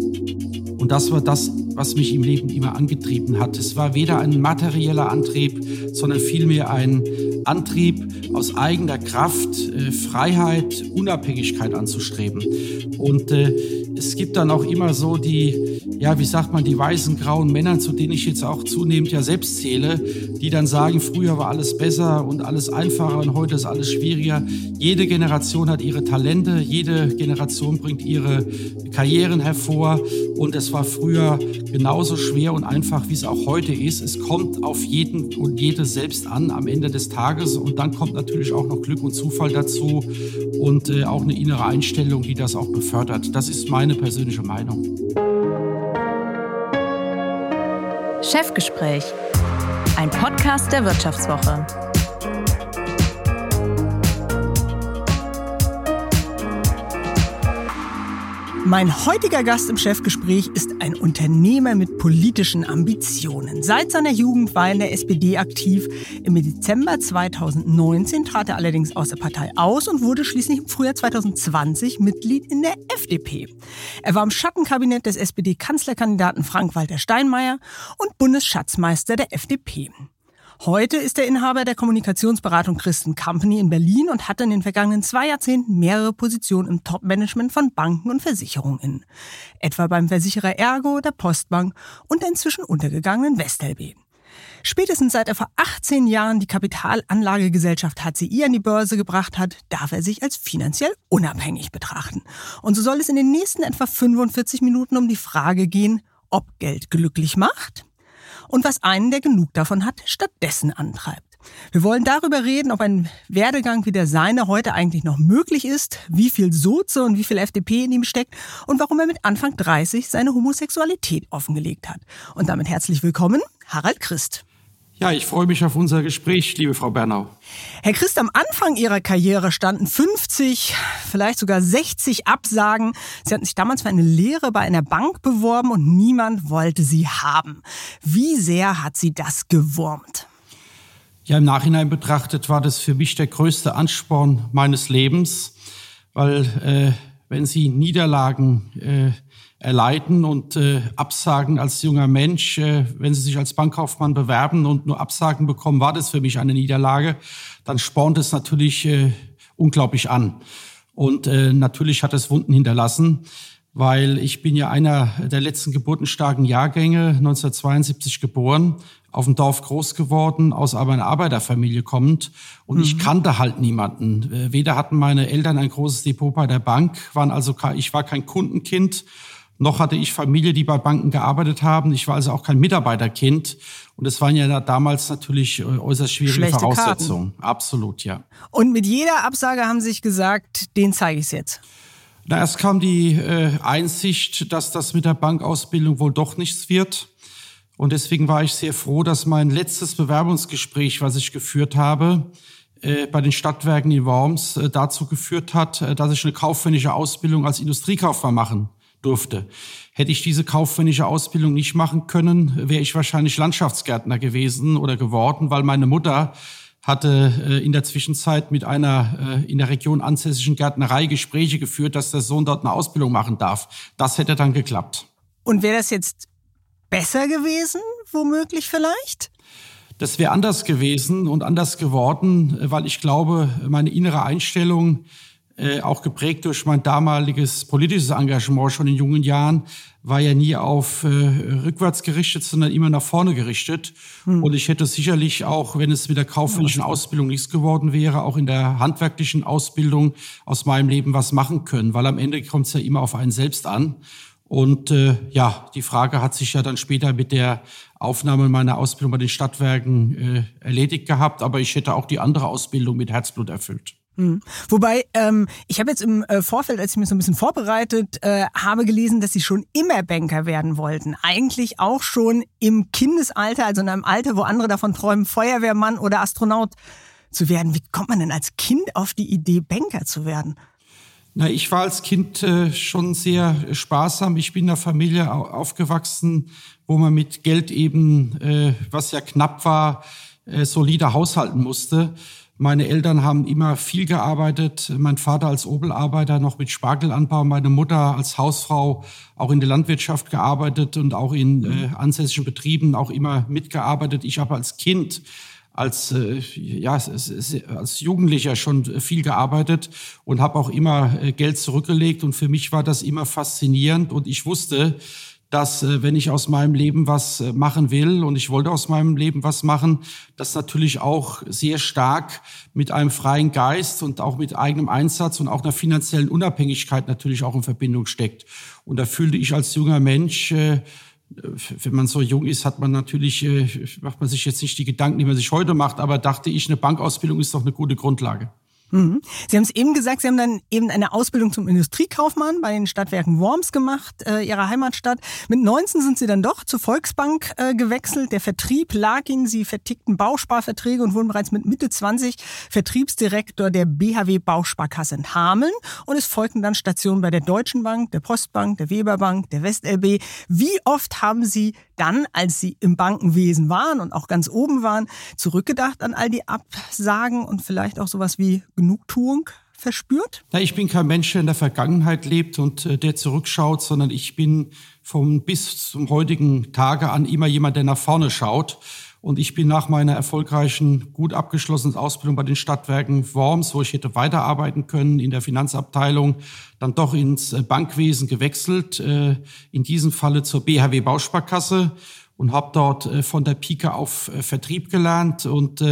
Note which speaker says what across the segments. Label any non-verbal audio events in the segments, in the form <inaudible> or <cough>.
Speaker 1: Thank you. Und das war das, was mich im Leben immer angetrieben hat. Es war weder ein materieller Antrieb, sondern vielmehr ein Antrieb aus eigener Kraft, äh, Freiheit, Unabhängigkeit anzustreben. Und äh, es gibt dann auch immer so die, ja, wie sagt man, die weißen, grauen Männer, zu denen ich jetzt auch zunehmend ja selbst zähle, die dann sagen, früher war alles besser und alles einfacher und heute ist alles schwieriger. Jede Generation hat ihre Talente, jede Generation bringt ihre Karrieren hervor und es war früher genauso schwer und einfach, wie es auch heute ist. Es kommt auf jeden und jede selbst an am Ende des Tages und dann kommt natürlich auch noch Glück und Zufall dazu und äh, auch eine innere Einstellung, die das auch befördert. Das ist mein meine persönliche Meinung.
Speaker 2: Chefgespräch, ein Podcast der Wirtschaftswoche.
Speaker 3: Mein heutiger Gast im Chefgespräch ist ein Unternehmer mit politischen Ambitionen. Seit seiner Jugend war er in der SPD aktiv. Im Dezember 2019 trat er allerdings aus der Partei aus und wurde schließlich im Frühjahr 2020 Mitglied in der FDP. Er war im Schattenkabinett des SPD-Kanzlerkandidaten Frank-Walter Steinmeier und Bundesschatzmeister der FDP. Heute ist er Inhaber der Kommunikationsberatung Christen Company in Berlin und hat in den vergangenen zwei Jahrzehnten mehrere Positionen im Top-Management von Banken und Versicherungen. Etwa beim Versicherer Ergo, der Postbank und der inzwischen untergegangenen Westelb. Spätestens seit er vor 18 Jahren die Kapitalanlagegesellschaft HCI an die Börse gebracht hat, darf er sich als finanziell unabhängig betrachten. Und so soll es in den nächsten etwa 45 Minuten um die Frage gehen, ob Geld glücklich macht und was einen, der genug davon hat, stattdessen antreibt. Wir wollen darüber reden, ob ein Werdegang wie der seine heute eigentlich noch möglich ist, wie viel Soze und wie viel FDP in ihm steckt und warum er mit Anfang 30 seine Homosexualität offengelegt hat. Und damit herzlich willkommen, Harald Christ.
Speaker 1: Ja, ich freue mich auf unser Gespräch, liebe Frau Bernau.
Speaker 3: Herr Christ, am Anfang Ihrer Karriere standen 50, vielleicht sogar 60 Absagen. Sie hatten sich damals für eine Lehre bei einer Bank beworben und niemand wollte Sie haben. Wie sehr hat Sie das gewurmt?
Speaker 1: Ja, im Nachhinein betrachtet war das für mich der größte Ansporn meines Lebens, weil äh, wenn Sie Niederlagen äh, erleiden und äh, Absagen als junger Mensch. Äh, wenn Sie sich als Bankkaufmann bewerben und nur Absagen bekommen, war das für mich eine Niederlage. Dann spornt es natürlich äh, unglaublich an. Und äh, natürlich hat es Wunden hinterlassen, weil ich bin ja einer der letzten geburtenstarken Jahrgänge, 1972 geboren, auf dem Dorf groß geworden, aus einer Arbeiterfamilie kommend. Und mhm. ich kannte halt niemanden. Äh, weder hatten meine Eltern ein großes Depot bei der Bank, waren also, ich war kein Kundenkind noch hatte ich Familie, die bei Banken gearbeitet haben. Ich war also auch kein Mitarbeiterkind. Und es waren ja damals natürlich äh, äußerst schwierige Schlechte Voraussetzungen. Karten. Absolut, ja.
Speaker 3: Und mit jeder Absage haben Sie sich gesagt, den zeige ich es jetzt.
Speaker 1: Na, erst kam die äh, Einsicht, dass das mit der Bankausbildung wohl doch nichts wird. Und deswegen war ich sehr froh, dass mein letztes Bewerbungsgespräch, was ich geführt habe, äh, bei den Stadtwerken in Worms äh, dazu geführt hat, dass ich eine kaufmännische Ausbildung als Industriekaufmann machen durfte. Hätte ich diese kaufmännische Ausbildung nicht machen können, wäre ich wahrscheinlich Landschaftsgärtner gewesen oder geworden, weil meine Mutter hatte äh, in der Zwischenzeit mit einer äh, in der Region ansässigen Gärtnerei Gespräche geführt, dass der Sohn dort eine Ausbildung machen darf. Das hätte dann geklappt.
Speaker 3: Und wäre das jetzt besser gewesen, womöglich vielleicht?
Speaker 1: Das wäre anders gewesen und anders geworden, weil ich glaube, meine innere Einstellung äh, auch geprägt durch mein damaliges politisches Engagement schon in jungen Jahren, war ja nie auf äh, rückwärts gerichtet, sondern immer nach vorne gerichtet. Hm. Und ich hätte sicherlich auch, wenn es mit der kaufmännischen Ausbildung nichts geworden wäre, auch in der handwerklichen Ausbildung aus meinem Leben was machen können, weil am Ende kommt es ja immer auf einen selbst an. Und äh, ja, die Frage hat sich ja dann später mit der Aufnahme meiner Ausbildung bei den Stadtwerken äh, erledigt gehabt, aber ich hätte auch die andere Ausbildung mit Herzblut erfüllt.
Speaker 3: Mhm. Wobei, ähm, ich habe jetzt im äh, Vorfeld, als ich mich so ein bisschen vorbereitet äh, habe, gelesen, dass Sie schon immer Banker werden wollten. Eigentlich auch schon im Kindesalter, also in einem Alter, wo andere davon träumen, Feuerwehrmann oder Astronaut zu werden. Wie kommt man denn als Kind auf die Idee, Banker zu werden?
Speaker 1: Na, ich war als Kind äh, schon sehr sparsam. Ich bin in einer Familie aufgewachsen, wo man mit Geld eben, äh, was ja knapp war, äh, solider haushalten musste. Meine Eltern haben immer viel gearbeitet. Mein Vater als Obelarbeiter noch mit Spargelanbau, meine Mutter als Hausfrau auch in der Landwirtschaft gearbeitet und auch in äh, ansässigen Betrieben auch immer mitgearbeitet. Ich habe als Kind als äh, ja als Jugendlicher schon viel gearbeitet und habe auch immer äh, Geld zurückgelegt und für mich war das immer faszinierend und ich wusste, dass äh, wenn ich aus meinem Leben was äh, machen will und ich wollte aus meinem Leben was machen, das natürlich auch sehr stark mit einem freien Geist und auch mit eigenem Einsatz und auch einer finanziellen Unabhängigkeit natürlich auch in Verbindung steckt. Und da fühlte ich als junger Mensch äh, wenn man so jung ist, hat man natürlich, macht man sich jetzt nicht die Gedanken, die man sich heute macht, aber dachte ich, eine Bankausbildung ist doch eine gute Grundlage.
Speaker 3: Mhm. Sie haben es eben gesagt, Sie haben dann eben eine Ausbildung zum Industriekaufmann bei den Stadtwerken Worms gemacht, äh, Ihrer Heimatstadt. Mit 19 sind Sie dann doch zur Volksbank äh, gewechselt. Der Vertrieb lag Ihnen, Sie vertickten Bausparverträge und wurden bereits mit Mitte 20 Vertriebsdirektor der BHW Bausparkasse in Hameln. Und es folgten dann Stationen bei der Deutschen Bank, der Postbank, der Weberbank, der WestLB. Wie oft haben Sie dann, als Sie im Bankenwesen waren und auch ganz oben waren, zurückgedacht an all die Absagen und vielleicht auch sowas wie Genugtuung verspürt?
Speaker 1: Ja, ich bin kein Mensch, der in der Vergangenheit lebt und äh, der zurückschaut, sondern ich bin vom bis zum heutigen Tage an immer jemand, der nach vorne schaut. Und ich bin nach meiner erfolgreichen, gut abgeschlossenen Ausbildung bei den Stadtwerken Worms, wo ich hätte weiterarbeiten können in der Finanzabteilung, dann doch ins äh, Bankwesen gewechselt, äh, in diesem Falle zur BHW Bausparkasse und habe dort äh, von der Pike auf Vertrieb gelernt und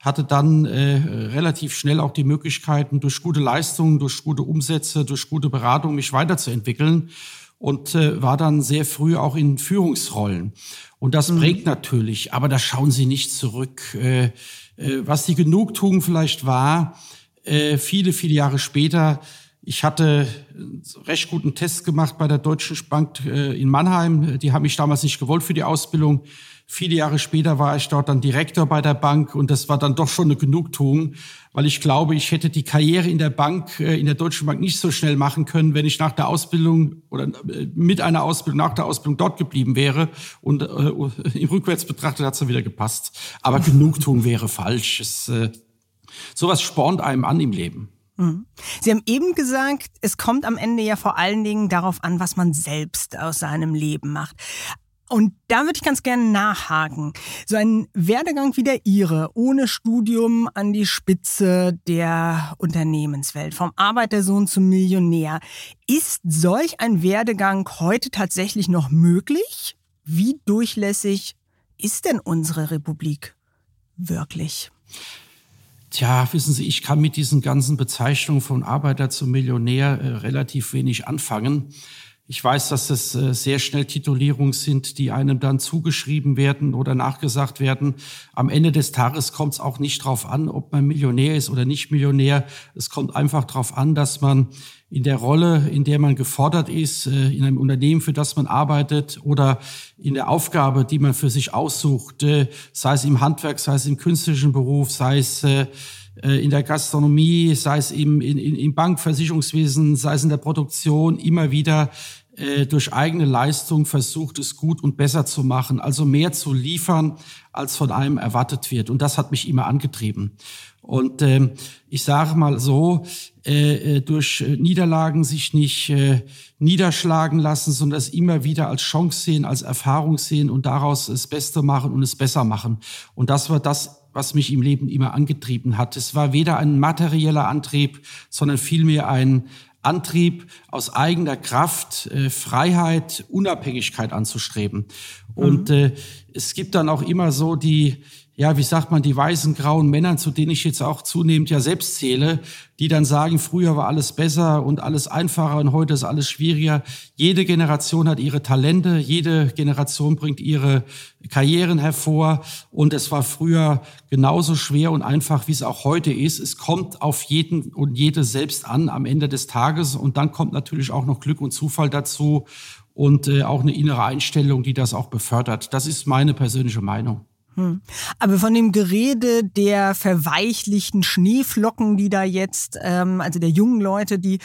Speaker 1: hatte dann relativ schnell auch die Möglichkeiten, durch gute Leistungen, durch gute Umsätze, durch gute Beratung mich weiterzuentwickeln und war dann sehr früh auch in Führungsrollen. Und das mhm. prägt natürlich, aber da schauen Sie nicht zurück. Äh, äh, was die Genugtuung vielleicht war, äh, viele, viele Jahre später, ich hatte einen recht guten Test gemacht bei der Deutschen Bank äh, in Mannheim. Die haben mich damals nicht gewollt für die Ausbildung. Viele Jahre später war ich dort dann Direktor bei der Bank und das war dann doch schon eine Genugtuung, weil ich glaube, ich hätte die Karriere in der Bank, äh, in der Deutschen Bank nicht so schnell machen können, wenn ich nach der Ausbildung oder äh, mit einer Ausbildung, nach der Ausbildung dort geblieben wäre. Und äh, im Rückwärts betrachtet hat es dann wieder gepasst. Aber Genugtuung wäre falsch. Es, äh, sowas spornt einem an im Leben.
Speaker 3: Mhm. Sie haben eben gesagt, es kommt am Ende ja vor allen Dingen darauf an, was man selbst aus seinem Leben macht. Und da würde ich ganz gerne nachhaken. So ein Werdegang wie der Ihre, ohne Studium an die Spitze der Unternehmenswelt, vom Arbeitersohn zum Millionär. Ist solch ein Werdegang heute tatsächlich noch möglich? Wie durchlässig ist denn unsere Republik wirklich?
Speaker 1: Tja, wissen Sie, ich kann mit diesen ganzen Bezeichnungen von Arbeiter zum Millionär äh, relativ wenig anfangen. Ich weiß, dass das äh, sehr schnell Titulierungen sind, die einem dann zugeschrieben werden oder nachgesagt werden. Am Ende des Tages kommt es auch nicht darauf an, ob man Millionär ist oder nicht Millionär. Es kommt einfach darauf an, dass man in der Rolle, in der man gefordert ist, äh, in einem Unternehmen, für das man arbeitet oder in der Aufgabe, die man für sich aussucht, äh, sei es im Handwerk, sei es im künstlerischen Beruf, sei es in der Gastronomie, sei es im, in, im Bankversicherungswesen, sei es in der Produktion, immer wieder äh, durch eigene Leistung versucht, es gut und besser zu machen, also mehr zu liefern, als von einem erwartet wird. Und das hat mich immer angetrieben. Und äh, ich sage mal so, äh, äh durch Niederlagen sich nicht äh, niederschlagen lassen, sondern es immer wieder als Chance sehen, als Erfahrung sehen und daraus das Beste machen und es besser machen. Und das war das, was mich im Leben immer angetrieben hat. Es war weder ein materieller Antrieb, sondern vielmehr ein, Antrieb aus eigener Kraft, äh, Freiheit, Unabhängigkeit anzustreben. Mhm. Und äh, es gibt dann auch immer so die, ja, wie sagt man, die weißen, grauen Männer, zu denen ich jetzt auch zunehmend ja selbst zähle, die dann sagen, früher war alles besser und alles einfacher und heute ist alles schwieriger. Jede Generation hat ihre Talente, jede Generation bringt ihre Karrieren hervor und es war früher genauso schwer und einfach, wie es auch heute ist. Es kommt auf jeden und jede selbst an am Ende des Tages und dann kommt natürlich auch noch Glück und Zufall dazu und äh, auch eine innere Einstellung, die das auch befördert. Das ist meine persönliche Meinung.
Speaker 3: Hm. Aber von dem Gerede der verweichlichten Schneeflocken, die da jetzt, ähm, also der jungen Leute, die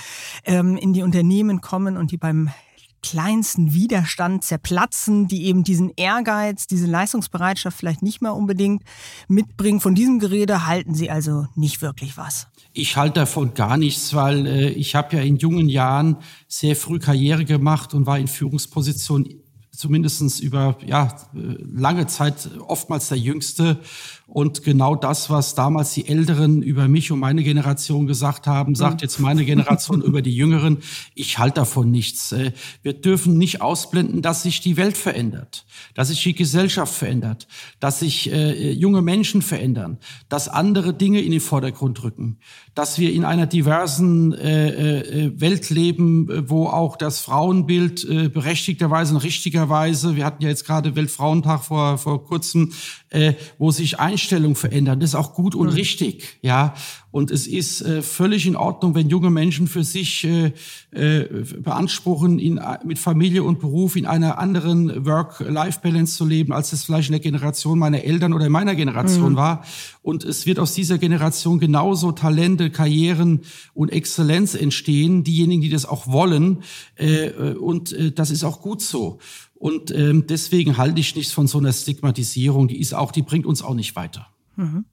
Speaker 3: ähm, in die Unternehmen kommen und die beim kleinsten Widerstand zerplatzen, die eben diesen Ehrgeiz, diese Leistungsbereitschaft vielleicht nicht mehr unbedingt mitbringen. Von diesem Gerede halten Sie also nicht wirklich was.
Speaker 1: Ich halte davon gar nichts, weil äh, ich habe ja in jungen Jahren sehr früh Karriere gemacht und war in Führungspositionen zumindestens über ja, lange Zeit oftmals der Jüngste. Und genau das, was damals die Älteren über mich und meine Generation gesagt haben, sagt mhm. jetzt meine Generation über die Jüngeren. Ich halte davon nichts. Äh, wir dürfen nicht ausblenden, dass sich die Welt verändert, dass sich die Gesellschaft verändert, dass sich äh, junge Menschen verändern, dass andere Dinge in den Vordergrund rücken, dass wir in einer diversen äh, Welt leben, wo auch das Frauenbild äh, berechtigterweise und richtigerweise, wir hatten ja jetzt gerade Weltfrauentag vor, vor kurzem, wo sich Einstellungen verändern. Das ist auch gut und mhm. richtig, ja. Und es ist äh, völlig in Ordnung, wenn junge Menschen für sich äh, äh, beanspruchen, in, mit Familie und Beruf in einer anderen Work-Life-Balance zu leben, als es vielleicht in der Generation meiner Eltern oder meiner Generation mhm. war. Und es wird aus dieser Generation genauso Talente, Karrieren und Exzellenz entstehen, diejenigen, die das auch wollen. Äh, und äh, das ist auch gut so. Und ähm, deswegen halte ich nichts von so einer Stigmatisierung. Die ist auch, die bringt uns auch nicht weiter.
Speaker 3: Mhm.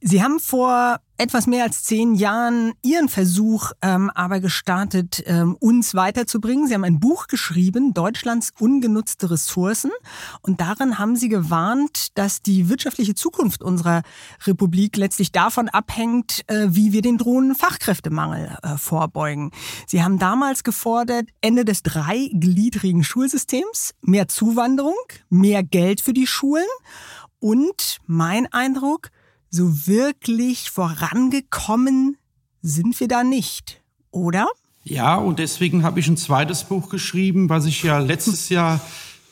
Speaker 3: Sie haben vor etwas mehr als zehn Jahren Ihren Versuch ähm, aber gestartet, ähm, uns weiterzubringen. Sie haben ein Buch geschrieben, Deutschlands ungenutzte Ressourcen. Und darin haben Sie gewarnt, dass die wirtschaftliche Zukunft unserer Republik letztlich davon abhängt, äh, wie wir den drohenden Fachkräftemangel äh, vorbeugen. Sie haben damals gefordert, Ende des dreigliedrigen Schulsystems, mehr Zuwanderung, mehr Geld für die Schulen und mein Eindruck, so wirklich vorangekommen sind wir da nicht, oder?
Speaker 1: Ja, und deswegen habe ich ein zweites Buch geschrieben, was ich ja letztes Jahr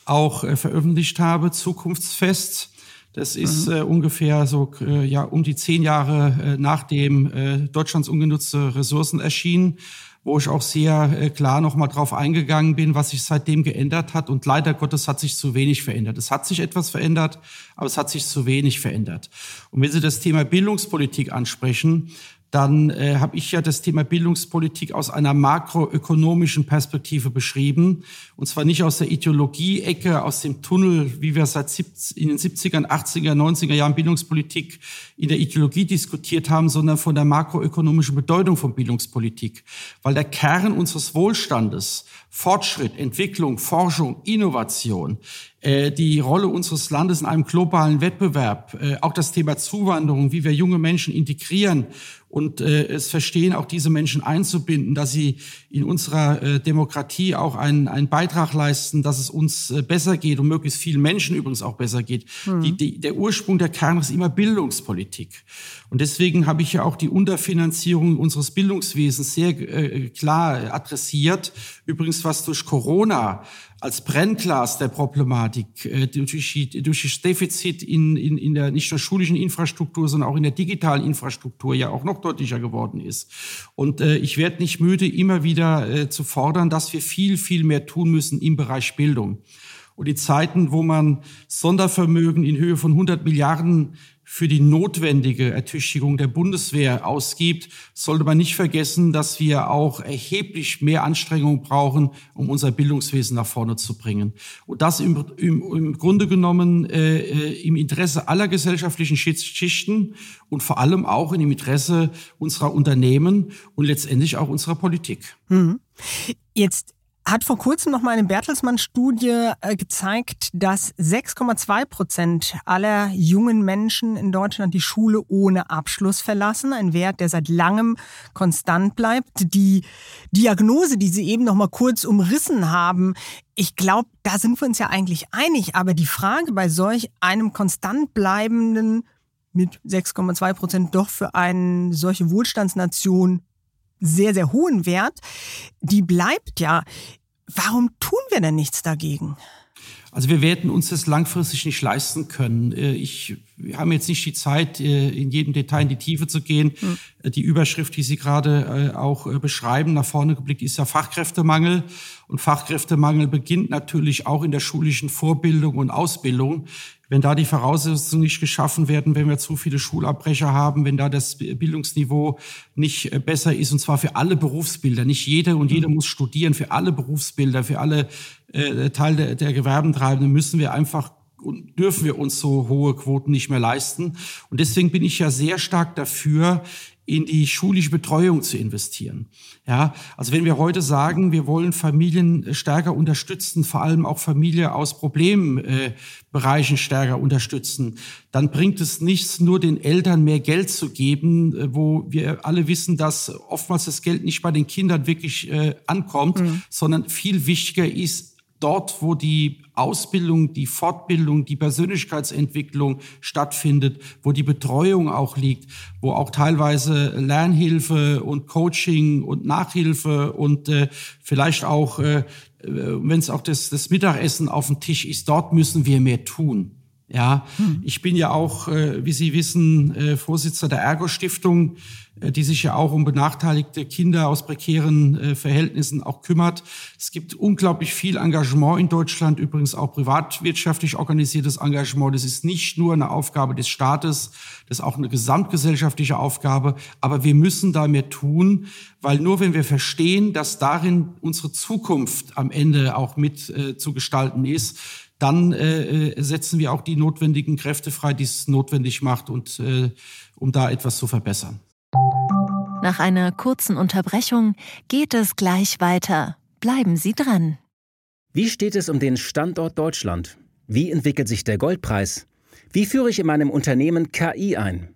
Speaker 1: auch äh, veröffentlicht habe, Zukunftsfest. Das ist mhm. äh, ungefähr so äh, ja um die zehn Jahre äh, nachdem äh, Deutschlands ungenutzte Ressourcen erschienen wo ich auch sehr äh, klar nochmal drauf eingegangen bin, was sich seitdem geändert hat. Und leider Gottes hat sich zu wenig verändert. Es hat sich etwas verändert, aber es hat sich zu wenig verändert. Und wenn Sie das Thema Bildungspolitik ansprechen, dann äh, habe ich ja das Thema Bildungspolitik aus einer makroökonomischen Perspektive beschrieben. Und zwar nicht aus der Ideologie-Ecke, aus dem Tunnel, wie wir seit 70, in den 70er, 80er, 90er Jahren Bildungspolitik in der Ideologie diskutiert haben, sondern von der makroökonomischen Bedeutung von Bildungspolitik. Weil der Kern unseres Wohlstandes, Fortschritt, Entwicklung, Forschung, Innovation, die Rolle unseres Landes in einem globalen Wettbewerb, äh, auch das Thema Zuwanderung, wie wir junge Menschen integrieren und äh, es verstehen, auch diese Menschen einzubinden, dass sie in unserer äh, Demokratie auch einen, einen Beitrag leisten, dass es uns äh, besser geht und möglichst vielen Menschen übrigens auch besser geht. Mhm. Die, die, der Ursprung der Kern ist immer Bildungspolitik. Und deswegen habe ich ja auch die Unterfinanzierung unseres Bildungswesens sehr äh, klar adressiert. Übrigens, was durch Corona als Brennglas der Problematik äh, durch, durch das Defizit in, in, in der nicht nur schulischen Infrastruktur, sondern auch in der digitalen Infrastruktur ja auch noch deutlicher geworden ist. Und äh, ich werde nicht müde, immer wieder äh, zu fordern, dass wir viel, viel mehr tun müssen im Bereich Bildung. Und die Zeiten, wo man Sondervermögen in Höhe von 100 Milliarden für die notwendige Ertüchtigung der Bundeswehr ausgibt, sollte man nicht vergessen, dass wir auch erheblich mehr Anstrengungen brauchen, um unser Bildungswesen nach vorne zu bringen. Und das im, im, im Grunde genommen äh, äh im Interesse aller gesellschaftlichen Schichten und vor allem auch im Interesse unserer Unternehmen und letztendlich auch unserer Politik.
Speaker 3: Mhm. Jetzt hat vor kurzem noch mal eine Bertelsmann-Studie äh, gezeigt, dass 6,2 Prozent aller jungen Menschen in Deutschland die Schule ohne Abschluss verlassen. Ein Wert, der seit langem konstant bleibt. Die Diagnose, die Sie eben noch mal kurz umrissen haben, ich glaube, da sind wir uns ja eigentlich einig. Aber die Frage bei solch einem konstant bleibenden mit 6,2 Prozent doch für eine solche Wohlstandsnation sehr, sehr hohen Wert, die bleibt ja. Warum tun wir denn nichts dagegen?
Speaker 1: Also wir werden uns das langfristig nicht leisten können. Äh, ich, wir haben jetzt nicht die Zeit, äh, in jedem Detail in die Tiefe zu gehen. Mhm. Die Überschrift, die Sie gerade auch beschreiben, nach vorne geblickt, ist ja Fachkräftemangel. Und Fachkräftemangel beginnt natürlich auch in der schulischen Vorbildung und Ausbildung. Wenn da die Voraussetzungen nicht geschaffen werden, wenn wir zu viele Schulabbrecher haben, wenn da das Bildungsniveau nicht besser ist, und zwar für alle Berufsbilder. Nicht jeder und jeder mhm. muss studieren, für alle Berufsbilder, für alle äh, Teil der, der Gewerbentreibenden müssen wir einfach und dürfen wir uns so hohe Quoten nicht mehr leisten. Und deswegen bin ich ja sehr stark dafür, in die schulische Betreuung zu investieren. Ja, also wenn wir heute sagen, wir wollen Familien stärker unterstützen, vor allem auch Familie aus Problembereichen äh, stärker unterstützen, dann bringt es nichts, nur den Eltern mehr Geld zu geben, äh, wo wir alle wissen, dass oftmals das Geld nicht bei den Kindern wirklich äh, ankommt, mhm. sondern viel wichtiger ist, dort, wo die Ausbildung, die Fortbildung, die Persönlichkeitsentwicklung stattfindet, wo die Betreuung auch liegt, wo auch teilweise Lernhilfe und Coaching und Nachhilfe und äh, vielleicht auch, äh, wenn es auch das, das Mittagessen auf dem Tisch ist, dort müssen wir mehr tun. Ja, hm. ich bin ja auch, äh, wie Sie wissen, äh, Vorsitzender der Ergo Stiftung, äh, die sich ja auch um benachteiligte Kinder aus prekären Verhältnissen auch kümmert. Es gibt unglaublich viel Engagement in Deutschland, übrigens auch privatwirtschaftlich organisiertes Engagement. Das ist nicht nur eine Aufgabe des Staates, das ist auch eine gesamtgesellschaftliche Aufgabe. Aber wir müssen da mehr tun, weil nur wenn wir verstehen, dass darin unsere Zukunft am Ende auch mit zu gestalten ist, dann äh, äh, setzen wir auch die notwendigen Kräfte frei, die es notwendig macht, und äh, um da etwas zu verbessern.
Speaker 2: Nach einer kurzen Unterbrechung geht es gleich weiter. Bleiben Sie dran.
Speaker 4: Wie steht es um den Standort Deutschland? Wie entwickelt sich der Goldpreis? Wie führe ich in meinem Unternehmen KI ein?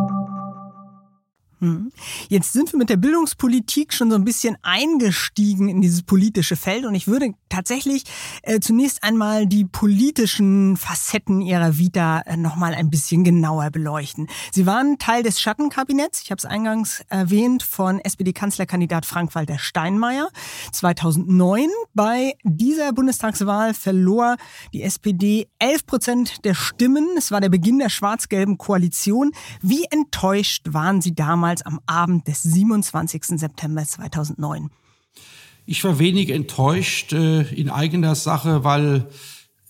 Speaker 3: Hm. Jetzt sind wir mit der Bildungspolitik schon so ein bisschen eingestiegen in dieses politische Feld und ich würde tatsächlich äh, zunächst einmal die politischen Facetten ihrer Vita äh, nochmal ein bisschen genauer beleuchten. Sie waren Teil des Schattenkabinetts, ich habe es eingangs erwähnt, von SPD-Kanzlerkandidat Frank-Walter Steinmeier 2009. Bei dieser Bundestagswahl verlor die SPD 11 Prozent der Stimmen. Es war der Beginn der schwarz-gelben Koalition. Wie enttäuscht waren Sie damals? Damals am Abend des 27. September 2009?
Speaker 1: Ich war wenig enttäuscht äh, in eigener Sache, weil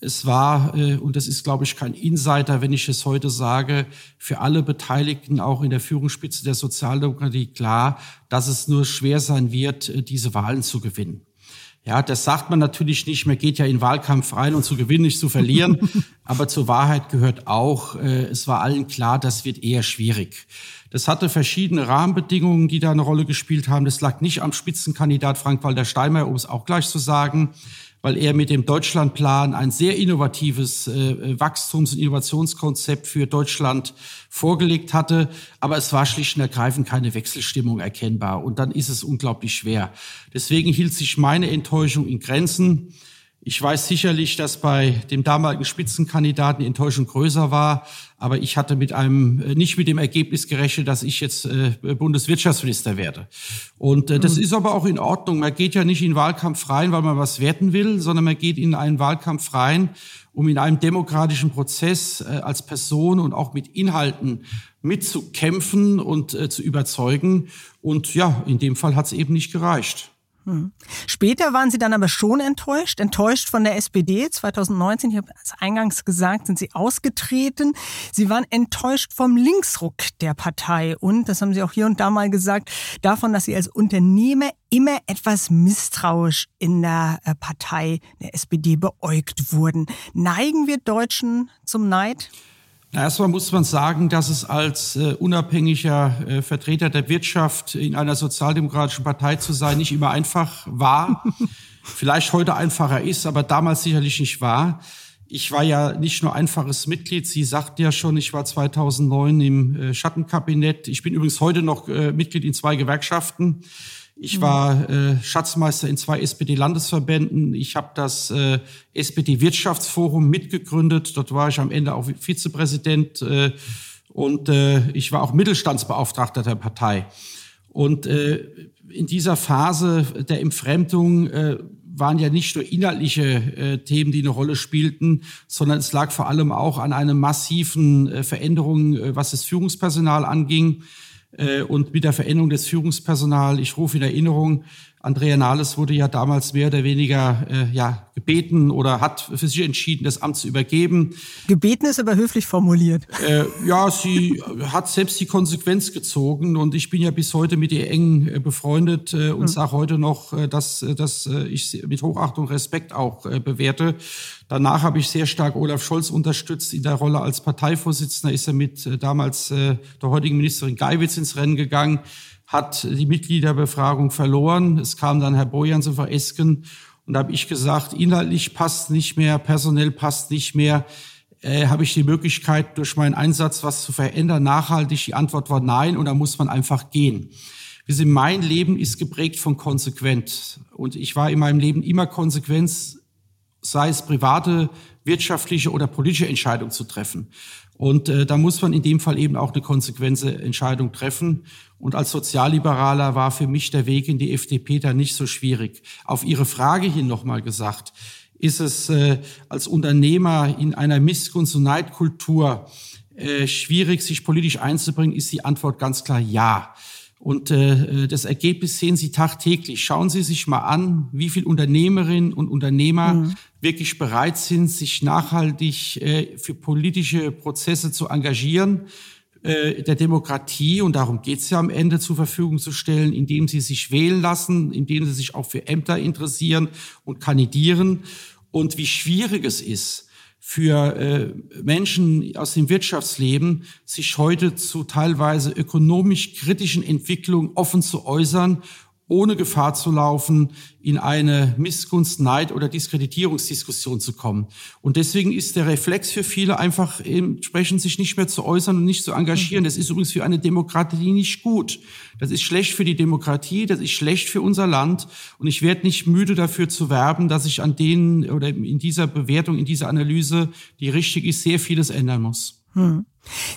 Speaker 1: es war, äh, und das ist, glaube ich, kein Insider, wenn ich es heute sage, für alle Beteiligten, auch in der Führungsspitze der Sozialdemokratie, klar, dass es nur schwer sein wird, äh, diese Wahlen zu gewinnen. Ja, das sagt man natürlich nicht. Man geht ja in Wahlkampf rein und zu gewinnen, nicht zu verlieren. <laughs> Aber zur Wahrheit gehört auch, äh, es war allen klar, das wird eher schwierig. Das hatte verschiedene Rahmenbedingungen, die da eine Rolle gespielt haben. Das lag nicht am Spitzenkandidat Frank-Walter Steinmeier, um es auch gleich zu sagen, weil er mit dem Deutschlandplan ein sehr innovatives äh, Wachstums- und Innovationskonzept für Deutschland vorgelegt hatte. Aber es war schlicht und ergreifend keine Wechselstimmung erkennbar. Und dann ist es unglaublich schwer. Deswegen hielt sich meine Enttäuschung in Grenzen. Ich weiß sicherlich, dass bei dem damaligen Spitzenkandidaten die Enttäuschung größer war, aber ich hatte mit einem äh, nicht mit dem Ergebnis gerechnet, dass ich jetzt äh, Bundeswirtschaftsminister werde. Und äh, das mhm. ist aber auch in Ordnung. Man geht ja nicht in den Wahlkampf rein, weil man was werten will, sondern man geht in einen Wahlkampf rein, um in einem demokratischen Prozess äh, als Person und auch mit Inhalten mitzukämpfen und zu überzeugen. Und ja, in dem Fall hat es eben nicht gereicht.
Speaker 3: Hm. Später waren Sie dann aber schon enttäuscht, enttäuscht von der SPD. 2019, ich habe es eingangs gesagt, sind Sie ausgetreten. Sie waren enttäuscht vom Linksruck der Partei und, das haben Sie auch hier und da mal gesagt, davon, dass Sie als Unternehmer immer etwas misstrauisch in der äh, Partei der SPD beäugt wurden. Neigen wir Deutschen zum Neid?
Speaker 1: Erstmal muss man sagen, dass es als äh, unabhängiger äh, Vertreter der Wirtschaft in einer sozialdemokratischen Partei zu sein nicht immer einfach war. <laughs> Vielleicht heute einfacher ist, aber damals sicherlich nicht war. Ich war ja nicht nur einfaches Mitglied. Sie sagten ja schon, ich war 2009 im äh, Schattenkabinett. Ich bin übrigens heute noch äh, Mitglied in zwei Gewerkschaften. Ich war äh, Schatzmeister in zwei SPD-Landesverbänden. Ich habe das äh, SPD-Wirtschaftsforum mitgegründet. Dort war ich am Ende auch Vizepräsident äh, und äh, ich war auch Mittelstandsbeauftragter der Partei. Und äh, in dieser Phase der Entfremdung äh, waren ja nicht nur inhaltliche äh, Themen, die eine Rolle spielten, sondern es lag vor allem auch an einer massiven äh, Veränderung, äh, was das Führungspersonal anging. Äh, und mit der Veränderung des Führungspersonals, ich rufe in Erinnerung, Andrea Nahles wurde ja damals mehr oder weniger äh, ja, gebeten oder hat für sich entschieden, das Amt zu übergeben.
Speaker 3: Gebeten ist aber höflich formuliert.
Speaker 1: Äh, ja, sie hat selbst die Konsequenz gezogen und ich bin ja bis heute mit ihr eng äh, befreundet äh, und mhm. sage heute noch, äh, dass, äh, dass ich sie mit Hochachtung Respekt auch bewerte. Danach habe ich sehr stark Olaf Scholz unterstützt in der Rolle als Parteivorsitzender. Ist er mit damals der heutigen Ministerin Geiwitz ins Rennen gegangen hat die Mitgliederbefragung verloren. Es kam dann Herr Bojan zu veresken und da habe ich gesagt, inhaltlich passt nicht mehr, personell passt nicht mehr. Äh, habe ich die Möglichkeit, durch meinen Einsatz was zu verändern, nachhaltig? Die Antwort war nein und da muss man einfach gehen. Wir sind, mein Leben ist geprägt von Konsequenz und ich war in meinem Leben immer konsequent, sei es private, wirtschaftliche oder politische Entscheidungen zu treffen. Und äh, da muss man in dem Fall eben auch eine konsequente Entscheidung treffen. Und als Sozialliberaler war für mich der Weg in die FDP da nicht so schwierig. Auf Ihre Frage hin nochmal gesagt, ist es äh, als Unternehmer in einer Missgunst- und Neidkultur äh, schwierig, sich politisch einzubringen, ist die Antwort ganz klar ja. Und äh, das Ergebnis sehen Sie tagtäglich. Schauen Sie sich mal an, wie viele Unternehmerinnen und Unternehmer mhm. wirklich bereit sind, sich nachhaltig äh, für politische Prozesse zu engagieren, äh, der Demokratie, und darum geht es ja am Ende, zur Verfügung zu stellen, indem sie sich wählen lassen, indem sie sich auch für Ämter interessieren und kandidieren. Und wie schwierig es ist, für äh, Menschen aus dem Wirtschaftsleben, sich heute zu teilweise ökonomisch kritischen Entwicklungen offen zu äußern ohne Gefahr zu laufen, in eine Missgunst, Neid oder Diskreditierungsdiskussion zu kommen. Und deswegen ist der Reflex für viele einfach entsprechend sich nicht mehr zu äußern und nicht zu engagieren. Das ist übrigens für eine Demokratie nicht gut. Das ist schlecht für die Demokratie, das ist schlecht für unser Land. Und ich werde nicht müde dafür zu werben, dass ich an denen oder in dieser Bewertung, in dieser Analyse, die richtig ist, sehr vieles ändern muss.
Speaker 3: Hm.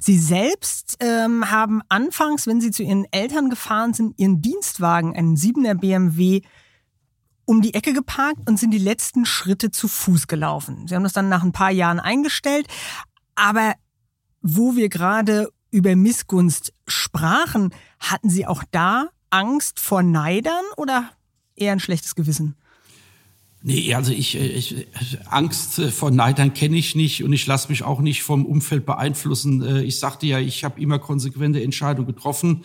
Speaker 3: Sie selbst ähm, haben anfangs, wenn Sie zu Ihren Eltern gefahren sind, Ihren Dienstwagen, einen 7er BMW, um die Ecke geparkt und sind die letzten Schritte zu Fuß gelaufen. Sie haben das dann nach ein paar Jahren eingestellt. Aber wo wir gerade über Missgunst sprachen, hatten Sie auch da Angst vor Neidern oder eher ein schlechtes Gewissen?
Speaker 1: Nee, also ich, äh, ich Angst äh, vor Neidern kenne ich nicht und ich lasse mich auch nicht vom Umfeld beeinflussen. Äh, ich sagte ja, ich habe immer konsequente Entscheidungen getroffen.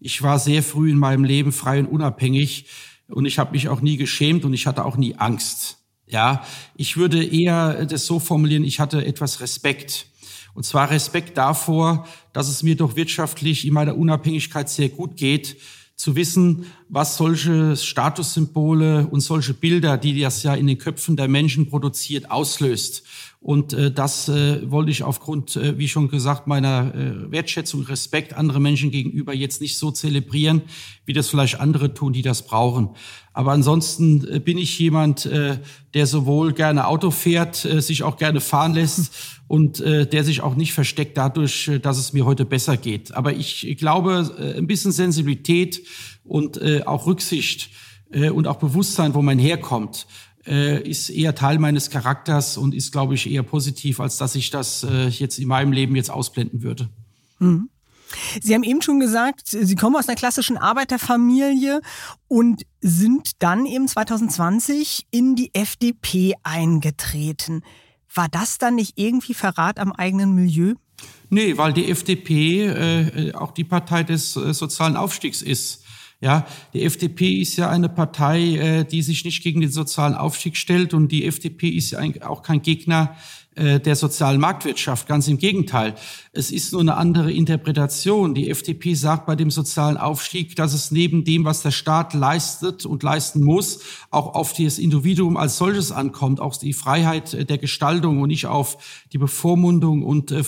Speaker 1: Ich war sehr früh in meinem Leben frei und unabhängig und ich habe mich auch nie geschämt und ich hatte auch nie Angst. Ja, ich würde eher das so formulieren, ich hatte etwas Respekt. Und zwar Respekt davor, dass es mir doch wirtschaftlich in meiner Unabhängigkeit sehr gut geht zu wissen, was solche Statussymbole und solche Bilder, die das ja in den Köpfen der Menschen produziert, auslöst. Und äh, das äh, wollte ich aufgrund, äh, wie schon gesagt, meiner äh, Wertschätzung, Respekt andere Menschen gegenüber jetzt nicht so zelebrieren, wie das vielleicht andere tun, die das brauchen. Aber ansonsten äh, bin ich jemand, äh, der sowohl gerne Auto fährt, äh, sich auch gerne fahren lässt <laughs> und äh, der sich auch nicht versteckt dadurch, äh, dass es mir heute besser geht. Aber ich glaube, äh, ein bisschen Sensibilität und äh, auch Rücksicht äh, und auch Bewusstsein, wo man herkommt, äh, ist eher Teil meines Charakters und ist, glaube ich, eher positiv, als dass ich das äh, jetzt in meinem Leben jetzt ausblenden würde.
Speaker 3: Mhm. Sie haben eben schon gesagt, Sie kommen aus einer klassischen Arbeiterfamilie und sind dann eben 2020 in die FDP eingetreten. War das dann nicht irgendwie Verrat am eigenen Milieu?
Speaker 1: Nee, weil die FDP äh, auch die Partei des äh, sozialen Aufstiegs ist. Ja, die FDP ist ja eine Partei, äh, die sich nicht gegen den sozialen Aufstieg stellt und die FDP ist ja auch kein Gegner der sozialen Marktwirtschaft. Ganz im Gegenteil. Es ist nur eine andere Interpretation. Die FDP sagt bei dem sozialen Aufstieg, dass es neben dem, was der Staat leistet und leisten muss, auch auf das Individuum als solches ankommt, auch die Freiheit der Gestaltung und nicht auf die Bevormundung und, äh,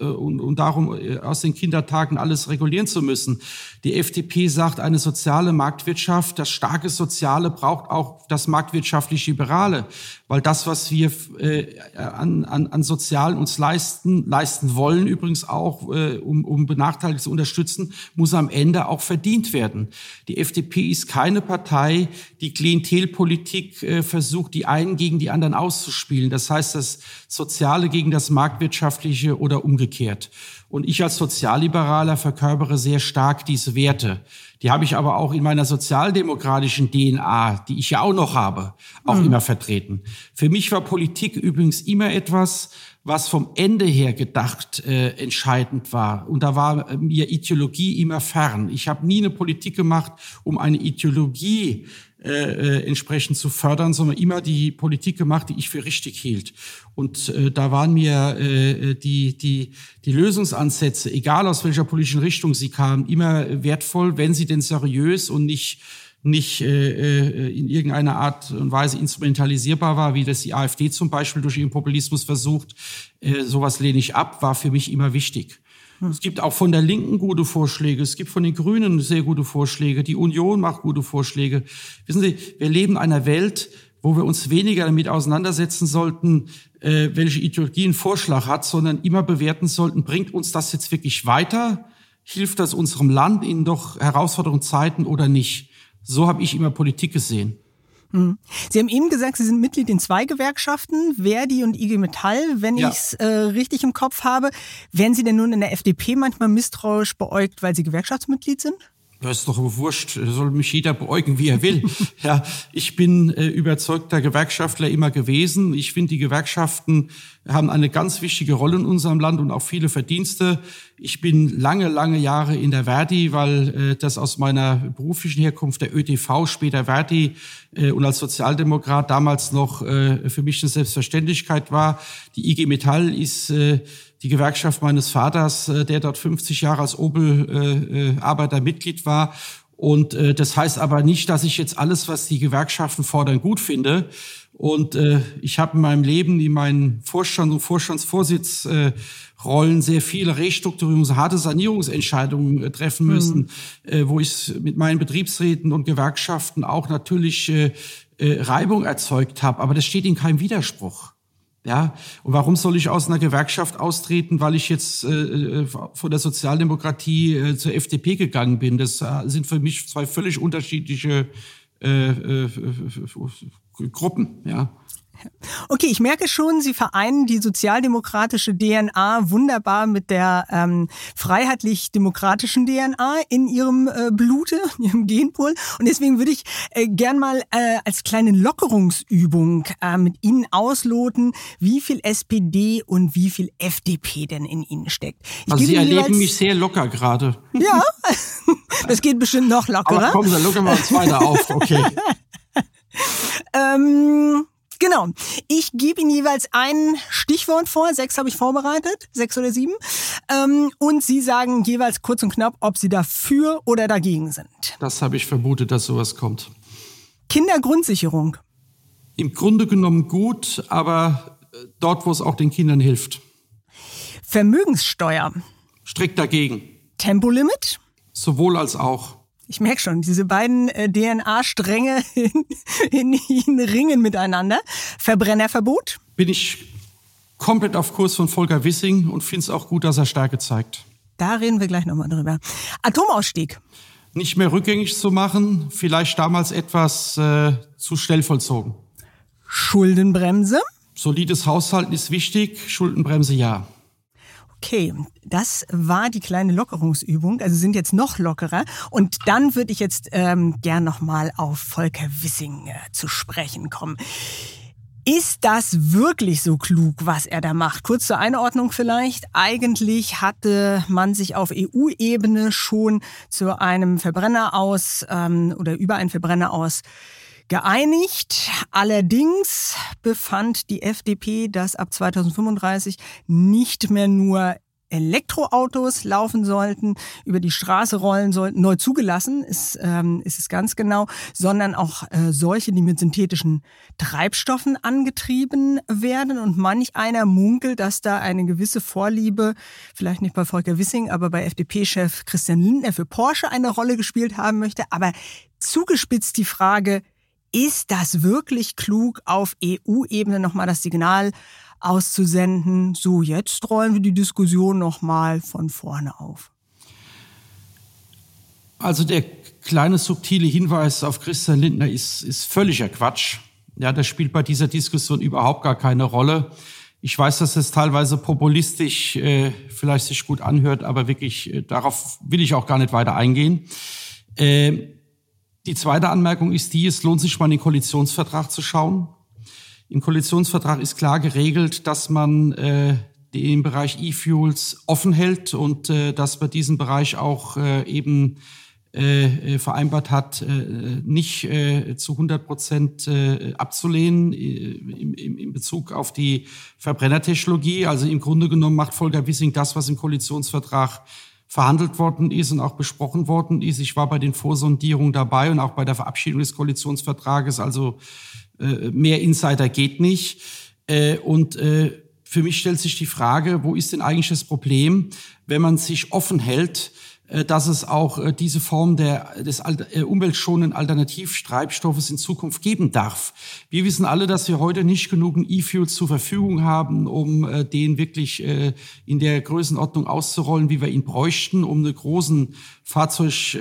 Speaker 1: äh, und, und darum aus den Kindertagen alles regulieren zu müssen. Die FDP sagt, eine soziale Marktwirtschaft, das starke Soziale braucht auch das marktwirtschaftlich Liberale, weil das, was wir äh, an, an, an Sozialen uns leisten, leisten wollen, übrigens auch, äh, um, um Benachteiligte zu unterstützen, muss am Ende auch verdient werden. Die FDP ist keine Partei, die Klientelpolitik äh, versucht, die einen gegen die anderen auszuspielen. Das heißt, das Soziale gegen das Marktwirtschaftliche oder umgekehrt. Und ich als Sozialliberaler verkörpere sehr stark diese Werte. Die habe ich aber auch in meiner sozialdemokratischen DNA, die ich ja auch noch habe, auch mhm. immer vertreten. Für mich war Politik übrigens immer etwas, was vom Ende her gedacht äh, entscheidend war. Und da war mir Ideologie immer fern. Ich habe nie eine Politik gemacht, um eine Ideologie äh, äh, entsprechend zu fördern, sondern immer die Politik gemacht, die ich für richtig hielt. Und äh, da waren mir äh, die, die, die Lösungsansätze, egal aus welcher politischen Richtung sie kamen, immer wertvoll, wenn sie denn seriös und nicht nicht äh, äh, in irgendeiner Art und Weise instrumentalisierbar war, wie das die AfD zum Beispiel durch ihren Populismus versucht. Äh, sowas lehne ich ab, war für mich immer wichtig. Es gibt auch von der Linken gute Vorschläge. Es gibt von den Grünen sehr gute Vorschläge. Die Union macht gute Vorschläge. Wissen Sie, wir leben in einer Welt, wo wir uns weniger damit auseinandersetzen sollten, äh, welche Ideologie ein Vorschlag hat, sondern immer bewerten sollten, bringt uns das jetzt wirklich weiter? Hilft das unserem Land in doch herausfordernden Zeiten oder nicht? So habe ich immer Politik gesehen.
Speaker 3: Hm. Sie haben eben gesagt, Sie sind Mitglied in zwei Gewerkschaften, Verdi und IG Metall, wenn ja. ich es äh, richtig im Kopf habe. Werden Sie denn nun in der FDP manchmal misstrauisch beäugt, weil Sie Gewerkschaftsmitglied sind?
Speaker 1: Das ist doch wurscht, soll mich jeder beäugen, wie er will. <laughs> ja, ich bin äh, überzeugter Gewerkschaftler immer gewesen. Ich finde, die Gewerkschaften haben eine ganz wichtige Rolle in unserem Land und auch viele Verdienste. Ich bin lange, lange Jahre in der Verdi, weil äh, das aus meiner beruflichen Herkunft der ÖTV, später Verdi äh, und als Sozialdemokrat damals noch äh, für mich eine Selbstverständlichkeit war. Die IG Metall ist äh, die Gewerkschaft meines Vaters, äh, der dort 50 Jahre als Opel-Arbeiter äh, Mitglied war. Und äh, das heißt aber nicht, dass ich jetzt alles, was die Gewerkschaften fordern, gut finde. Und äh, ich habe in meinem Leben, in meinen Vorstand- und Vorstandsvorsitzrollen äh, sehr viele Restrukturierungs-, harte Sanierungsentscheidungen äh, treffen müssen, mhm. äh, wo ich mit meinen Betriebsräten und Gewerkschaften auch natürlich äh, äh, Reibung erzeugt habe. Aber das steht in keinem Widerspruch. Ja, und warum soll ich aus einer Gewerkschaft austreten, weil ich jetzt äh, äh von der Sozialdemokratie äh, zur FDP gegangen bin? Das äh, sind für mich zwei völlig unterschiedliche äh, äh, Gruppen, ja.
Speaker 3: Okay, ich merke schon, Sie vereinen die sozialdemokratische DNA wunderbar mit der ähm, freiheitlich-demokratischen DNA in Ihrem äh, Blute, in Ihrem Genpool. Und deswegen würde ich äh, gern mal äh, als kleine Lockerungsübung äh, mit Ihnen ausloten, wie viel SPD und wie viel FDP denn in Ihnen steckt.
Speaker 1: Ich also Sie erleben mich sehr locker gerade.
Speaker 3: Ja, <laughs> das geht bestimmt noch lockerer.
Speaker 1: Aber kommen Sie, lockern wir uns weiter auf, okay. <laughs>
Speaker 3: ähm, Genau. Ich gebe Ihnen jeweils ein Stichwort vor. Sechs habe ich vorbereitet, sechs oder sieben. Ähm, und Sie sagen jeweils kurz und knapp, ob Sie dafür oder dagegen sind.
Speaker 1: Das habe ich vermutet, dass sowas kommt.
Speaker 3: Kindergrundsicherung.
Speaker 1: Im Grunde genommen gut, aber äh, dort, wo es auch den Kindern hilft.
Speaker 3: Vermögenssteuer.
Speaker 1: Strikt dagegen.
Speaker 3: Tempolimit.
Speaker 1: Sowohl als auch.
Speaker 3: Ich merke schon, diese beiden äh, DNA-Stränge <laughs> in, in, in ringen miteinander. Verbrennerverbot?
Speaker 1: Bin ich komplett auf Kurs von Volker Wissing und finde es auch gut, dass er Stärke zeigt.
Speaker 3: Da reden wir gleich nochmal drüber. Atomausstieg.
Speaker 1: Nicht mehr rückgängig zu machen, vielleicht damals etwas äh, zu schnell vollzogen.
Speaker 3: Schuldenbremse?
Speaker 1: Solides Haushalten ist wichtig, Schuldenbremse ja.
Speaker 3: Okay, das war die kleine Lockerungsübung. Also sind jetzt noch lockerer. Und dann würde ich jetzt ähm, gern nochmal auf Volker Wissing äh, zu sprechen kommen. Ist das wirklich so klug, was er da macht? Kurz zur Einordnung vielleicht. Eigentlich hatte man sich auf EU-Ebene schon zu einem Verbrenner aus ähm, oder über einen Verbrenner aus geeinigt. Allerdings befand die FDP, dass ab 2035 nicht mehr nur Elektroautos laufen sollten, über die Straße rollen sollten, neu zugelassen ist, ähm, ist es ganz genau, sondern auch äh, solche, die mit synthetischen Treibstoffen angetrieben werden. Und manch einer munkelt, dass da eine gewisse Vorliebe, vielleicht nicht bei Volker Wissing, aber bei FDP-Chef Christian Lindner für Porsche eine Rolle gespielt haben möchte. Aber zugespitzt die Frage, ist das wirklich klug, auf EU-Ebene nochmal das Signal auszusenden, so jetzt rollen wir die Diskussion nochmal von vorne auf.
Speaker 1: Also der kleine subtile Hinweis auf Christian Lindner ist, ist völliger Quatsch. Ja, das spielt bei dieser Diskussion überhaupt gar keine Rolle. Ich weiß, dass es teilweise populistisch äh, vielleicht sich gut anhört, aber wirklich äh, darauf will ich auch gar nicht weiter eingehen. Äh, die zweite Anmerkung ist die, es lohnt sich mal in den Koalitionsvertrag zu schauen. Im Koalitionsvertrag ist klar geregelt, dass man äh, den Bereich E-Fuels offen hält und äh, dass man diesen Bereich auch äh, eben äh, vereinbart hat, äh, nicht äh, zu 100 Prozent äh, abzulehnen äh, im, in Bezug auf die Verbrennertechnologie. Also im Grunde genommen macht Volker Wissing das, was im Koalitionsvertrag verhandelt worden ist und auch besprochen worden ist. Ich war bei den Vorsondierungen dabei und auch bei der Verabschiedung des Koalitionsvertrages. Also äh, mehr Insider geht nicht. Äh, und äh, für mich stellt sich die Frage, wo ist denn eigentlich das Problem, wenn man sich offen hält, dass es auch äh, diese Form der, des äh, umweltschonenden Alternativtreibstoffes in Zukunft geben darf. Wir wissen alle, dass wir heute nicht genug E-Fuels zur Verfügung haben, um den wirklich in der Größenordnung auszurollen, wie wir ihn bräuchten, um eine großen Fahrzeug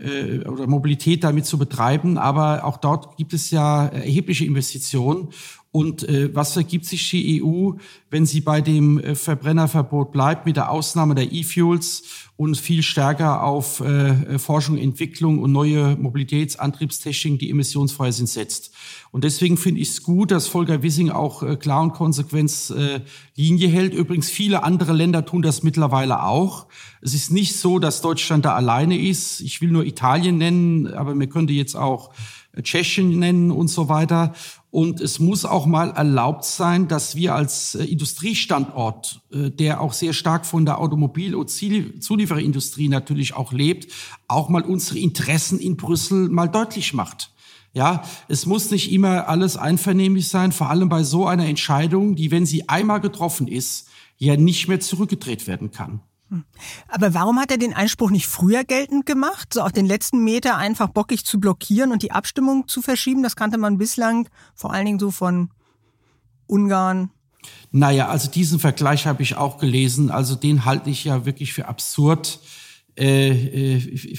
Speaker 1: äh, oder Mobilität damit zu betreiben. Aber auch dort gibt es ja erhebliche Investitionen. Und äh, was ergibt sich die EU, wenn sie bei dem äh, Verbrennerverbot bleibt, mit der Ausnahme der E-Fuels und viel stärker auf äh, Forschung, Entwicklung und neue Mobilitätsantriebstechniken, die emissionsfrei sind, setzt? Und deswegen finde ich es gut, dass Volker Wissing auch äh, klar und konsequent äh, Linie hält. Übrigens, viele andere Länder tun das mittlerweile auch. Es ist nicht so, dass Deutschland da alleine ist. Ich will nur Italien nennen, aber man könnte jetzt auch Tschechien nennen und so weiter. Und es muss auch mal erlaubt sein, dass wir als äh, Industriestandort, äh, der auch sehr stark von der Automobil- und Zuliefererindustrie natürlich auch lebt, auch mal unsere Interessen in Brüssel mal deutlich macht. Ja, es muss nicht immer alles einvernehmlich sein, vor allem bei so einer Entscheidung, die, wenn sie einmal getroffen ist, ja nicht mehr zurückgedreht werden kann.
Speaker 3: Hm. Aber warum hat er den Einspruch nicht früher geltend gemacht, so auf den letzten Meter einfach bockig zu blockieren und die Abstimmung zu verschieben? Das kannte man bislang vor allen Dingen so von Ungarn.
Speaker 1: Naja, also diesen Vergleich habe ich auch gelesen. Also den halte ich ja wirklich für absurd. Äh, äh,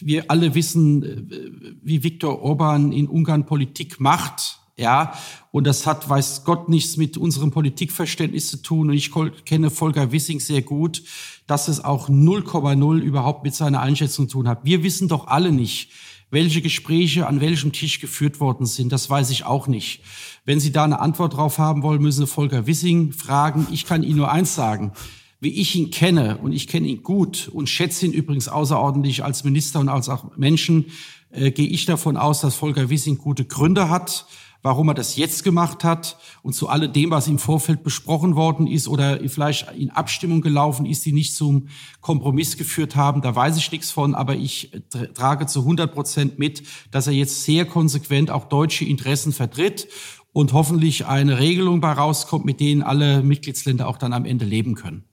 Speaker 1: wir alle wissen, äh, wie Viktor Orban in Ungarn Politik macht. Ja, und das hat, weiß Gott, nichts mit unserem Politikverständnis zu tun. Und ich kenne Volker Wissing sehr gut, dass es auch 0,0 überhaupt mit seiner Einschätzung zu tun hat. Wir wissen doch alle nicht, welche Gespräche an welchem Tisch geführt worden sind. Das weiß ich auch nicht. Wenn Sie da eine Antwort drauf haben wollen, müssen Sie Volker Wissing fragen. Ich kann Ihnen nur eins sagen. Wie ich ihn kenne, und ich kenne ihn gut und schätze ihn übrigens außerordentlich als Minister und als auch Menschen, äh, gehe ich davon aus, dass Volker Wissing gute Gründe hat, warum er das jetzt gemacht hat und zu alledem, was im Vorfeld besprochen worden ist oder vielleicht in Abstimmung gelaufen ist, die nicht zum Kompromiss geführt haben, da weiß ich nichts von, aber ich trage zu 100 Prozent mit, dass er jetzt sehr konsequent auch deutsche Interessen vertritt und hoffentlich eine Regelung bei rauskommt, mit denen alle Mitgliedsländer auch dann am Ende leben können.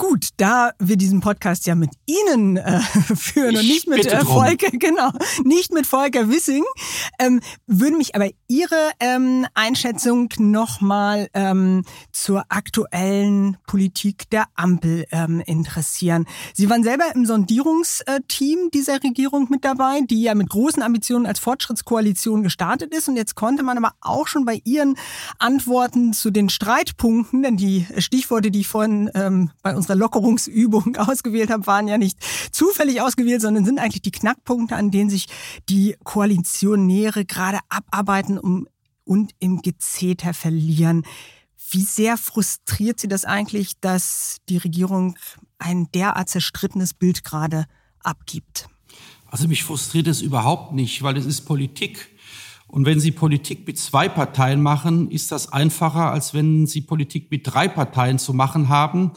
Speaker 3: Gut, da wir diesen Podcast ja mit Ihnen äh, <laughs> führen ich und nicht mit äh, Volker, <laughs> genau, nicht mit Volker Wissing, ähm, würde mich aber Ihre ähm, Einschätzung nochmal ähm, zur aktuellen Politik der Ampel ähm, interessieren. Sie waren selber im Sondierungsteam dieser Regierung mit dabei, die ja mit großen Ambitionen als Fortschrittskoalition gestartet ist. Und jetzt konnte man aber auch schon bei Ihren Antworten zu den Streitpunkten, denn die Stichworte, die ich vorhin ähm, bei uns unserer Lockerungsübung <laughs> ausgewählt habe, waren ja nicht zufällig ausgewählt, sondern sind eigentlich die Knackpunkte, an denen sich die Koalitionäre gerade abarbeiten und im Gezeter verlieren. Wie sehr frustriert Sie das eigentlich, dass die Regierung ein derart zerstrittenes Bild gerade abgibt?
Speaker 1: Also mich frustriert es überhaupt nicht, weil es ist Politik. Und wenn Sie Politik mit zwei Parteien machen, ist das einfacher, als wenn Sie Politik mit drei Parteien zu machen haben,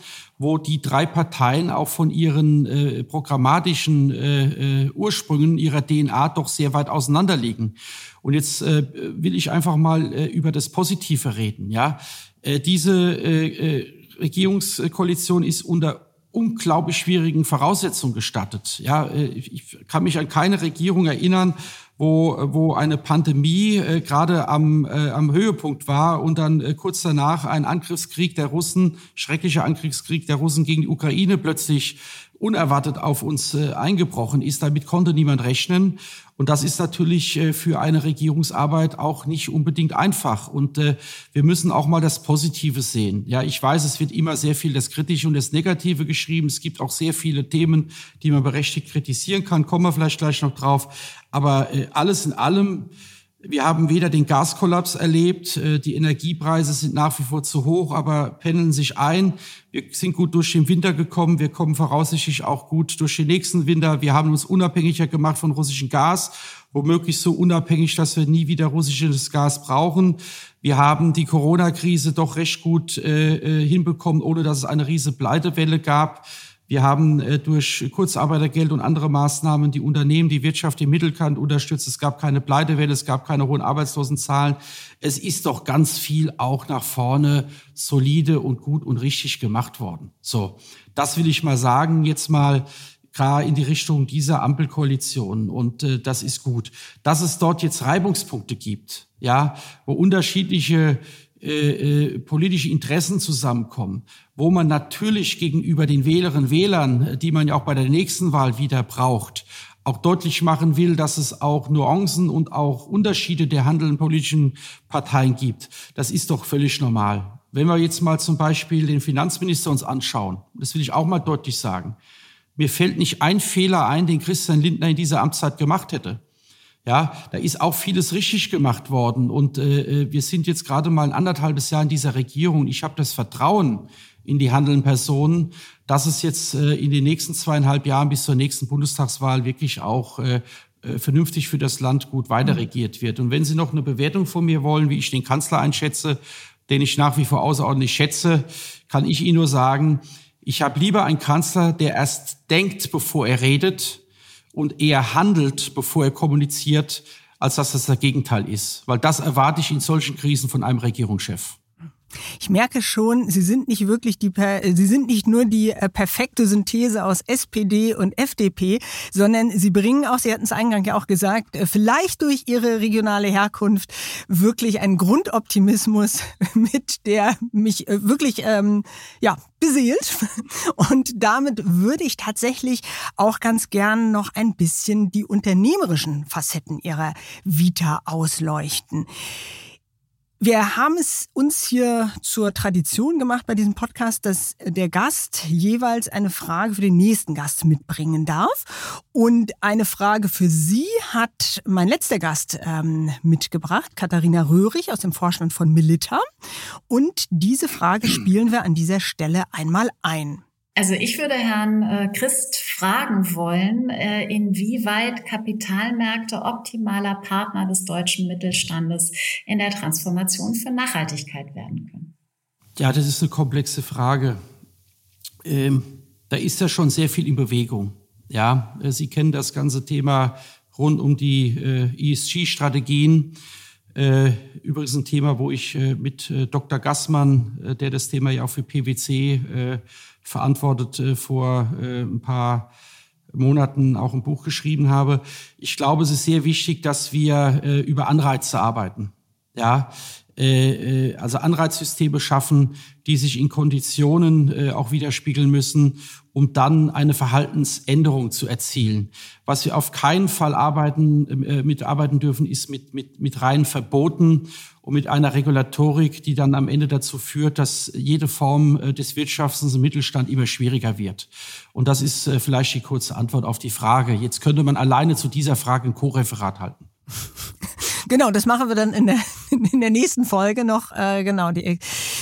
Speaker 1: wo die drei Parteien auch von ihren äh, programmatischen äh, äh Ursprüngen, ihrer DNA doch sehr weit auseinander liegen. Und jetzt äh, will ich einfach mal äh, über das Positive reden. Ja, äh, diese äh, äh Regierungskoalition ist unter unglaublich schwierigen Voraussetzungen gestattet. Ja, äh, ich kann mich an keine Regierung erinnern, wo, wo eine Pandemie äh, gerade am, äh, am Höhepunkt war und dann äh, kurz danach ein Angriffskrieg der Russen, schrecklicher Angriffskrieg der Russen gegen die Ukraine plötzlich unerwartet auf uns äh, eingebrochen ist. Damit konnte niemand rechnen. Und das ist natürlich äh, für eine Regierungsarbeit auch nicht unbedingt einfach. Und äh, wir müssen auch mal das Positive sehen. Ja, ich weiß, es wird immer sehr viel das Kritische und das Negative geschrieben. Es gibt auch sehr viele Themen, die man berechtigt kritisieren kann. Kommen wir vielleicht gleich noch drauf. Aber alles in allem wir haben weder den Gaskollaps erlebt, äh, die Energiepreise sind nach wie vor zu hoch, aber pendeln sich ein. Wir sind gut durch den Winter gekommen, wir kommen voraussichtlich auch gut durch den nächsten Winter. Wir haben uns unabhängiger gemacht von russischem Gas, womöglich so unabhängig, dass wir nie wieder russisches Gas brauchen. Wir haben die Corona-Krise doch recht gut äh, äh hinbekommen, ohne dass es eine riesige Pleitewelle gab. Wir haben äh, durch Kurzarbeitergeld und andere Maßnahmen die Unternehmen, die Wirtschaft im Mittelkant unterstützt. Es gab keine Pleitewelle, es gab keine hohen Arbeitslosenzahlen. Es ist doch ganz viel auch nach vorne solide und gut und richtig gemacht worden. So, das will ich mal sagen. Jetzt mal gerade in die Richtung dieser Ampelkoalition und äh, das ist gut. Dass es dort jetzt Reibungspunkte gibt, ja, wo unterschiedliche äh, äh, politische Interessen zusammenkommen, wo man natürlich gegenüber den Wählerinnen und Wählern, die man ja auch bei der nächsten Wahl wieder braucht, auch deutlich machen will, dass es auch Nuancen und auch Unterschiede der handelnden politischen Parteien gibt. Das ist doch völlig normal. Wenn wir jetzt mal zum Beispiel den Finanzminister uns anschauen, das will ich auch mal deutlich sagen, mir fällt nicht ein Fehler ein, den Christian Lindner in dieser Amtszeit gemacht hätte. Ja, da ist auch vieles richtig gemacht worden. Und äh, äh, wir sind jetzt gerade mal ein anderthalbes Jahr in dieser Regierung. Ich habe das Vertrauen in die handelnden Personen, dass es jetzt äh, in den nächsten zweieinhalb Jahren bis zur nächsten Bundestagswahl wirklich auch äh, äh vernünftig für das Land gut weiterregiert wird. Und wenn Sie noch eine Bewertung von mir wollen, wie ich den Kanzler einschätze, den ich nach wie vor außerordentlich schätze, kann ich Ihnen nur sagen, ich habe lieber einen Kanzler, der erst denkt, bevor er redet, und eher handelt, bevor er kommuniziert, als dass das das Gegenteil ist. Weil das erwarte ich in solchen Krisen von einem Regierungschef.
Speaker 3: Ich merke schon, Sie sind nicht wirklich die, Sie sind nicht nur die äh, perfekte Synthese aus SPD und FDP, sondern Sie bringen auch, Sie hatten es eingangs ja auch gesagt, äh, vielleicht durch Ihre regionale Herkunft wirklich einen Grundoptimismus <laughs> mit, der mich äh, wirklich, ähm, ja, beseelt. <laughs> Und damit würde ich tatsächlich auch ganz gern noch ein bisschen die unternehmerischen Facetten Ihrer Vita ausleuchten. Wir haben es uns hier zur Tradition gemacht bei diesem Podcast, dass der Gast jeweils eine Frage für den nächsten Gast mitbringen darf. Und eine Frage für Sie hat mein letzter Gast ähm, mitgebracht, Katharina Röhrig aus dem Vorstand von Milita. Und diese Frage <clears throat> spielen wir an dieser Stelle einmal ein.
Speaker 5: Also ich würde Herrn äh, Christ fragen wollen, äh, inwieweit Kapitalmärkte optimaler Partner des deutschen Mittelstandes in der Transformation für Nachhaltigkeit werden können.
Speaker 1: Ja, das ist eine komplexe Frage. Ähm, da ist ja schon sehr viel in Bewegung. Ja, äh, Sie kennen das ganze Thema rund um die äh, ESG-Strategien. Äh, übrigens ein Thema, wo ich äh, mit Dr. Gassmann, der das Thema ja auch für PwC verantwortet, äh, vor äh, ein paar Monaten auch ein Buch geschrieben habe. Ich glaube, es ist sehr wichtig, dass wir äh, über Anreize arbeiten. Ja, äh, äh, also Anreizsysteme schaffen, die sich in Konditionen äh, auch widerspiegeln müssen, um dann eine Verhaltensänderung zu erzielen. Was wir auf keinen Fall arbeiten, äh, mitarbeiten dürfen, ist mit, mit, mit reinen Verboten und mit einer Regulatorik, die dann am Ende dazu führt, dass jede Form äh, des Wirtschaftens im Mittelstand immer schwieriger wird. Und das ist vielleicht die kurze Antwort auf die Frage. Jetzt könnte man alleine zu dieser Frage ein Co-Referat halten. <laughs>
Speaker 3: Genau, das machen wir dann in der, <laughs> in der nächsten Folge noch. Äh, genau, die,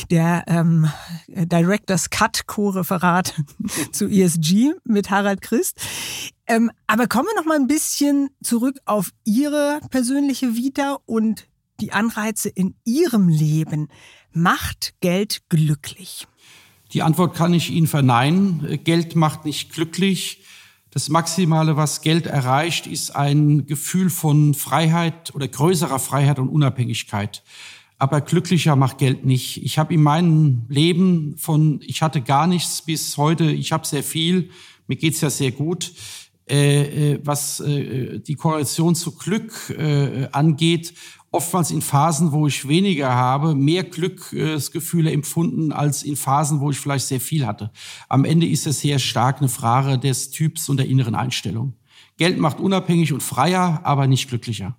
Speaker 3: der ähm, Directors Cut Co-Referat <laughs> zu ESG mit Harald Christ. Ähm, aber kommen wir noch mal ein bisschen zurück auf Ihre persönliche Vita und die Anreize in Ihrem Leben. Macht Geld glücklich?
Speaker 1: Die Antwort kann ich Ihnen verneinen. Geld macht nicht glücklich. Das Maximale, was Geld erreicht, ist ein Gefühl von Freiheit oder größerer Freiheit und Unabhängigkeit. Aber glücklicher macht Geld nicht. Ich habe in meinem Leben von, ich hatte gar nichts bis heute, ich habe sehr viel, mir geht's ja sehr gut. Äh, äh, was äh, die Korrelation zu Glück äh, angeht, oftmals in Phasen, wo ich weniger habe, mehr Glücksgefühle empfunden als in Phasen, wo ich vielleicht sehr viel hatte. Am Ende ist es sehr stark eine Frage des Typs und der inneren Einstellung. Geld macht unabhängig und freier, aber nicht glücklicher.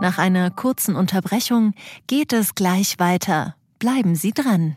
Speaker 2: Nach einer kurzen Unterbrechung geht es gleich weiter. Bleiben Sie dran.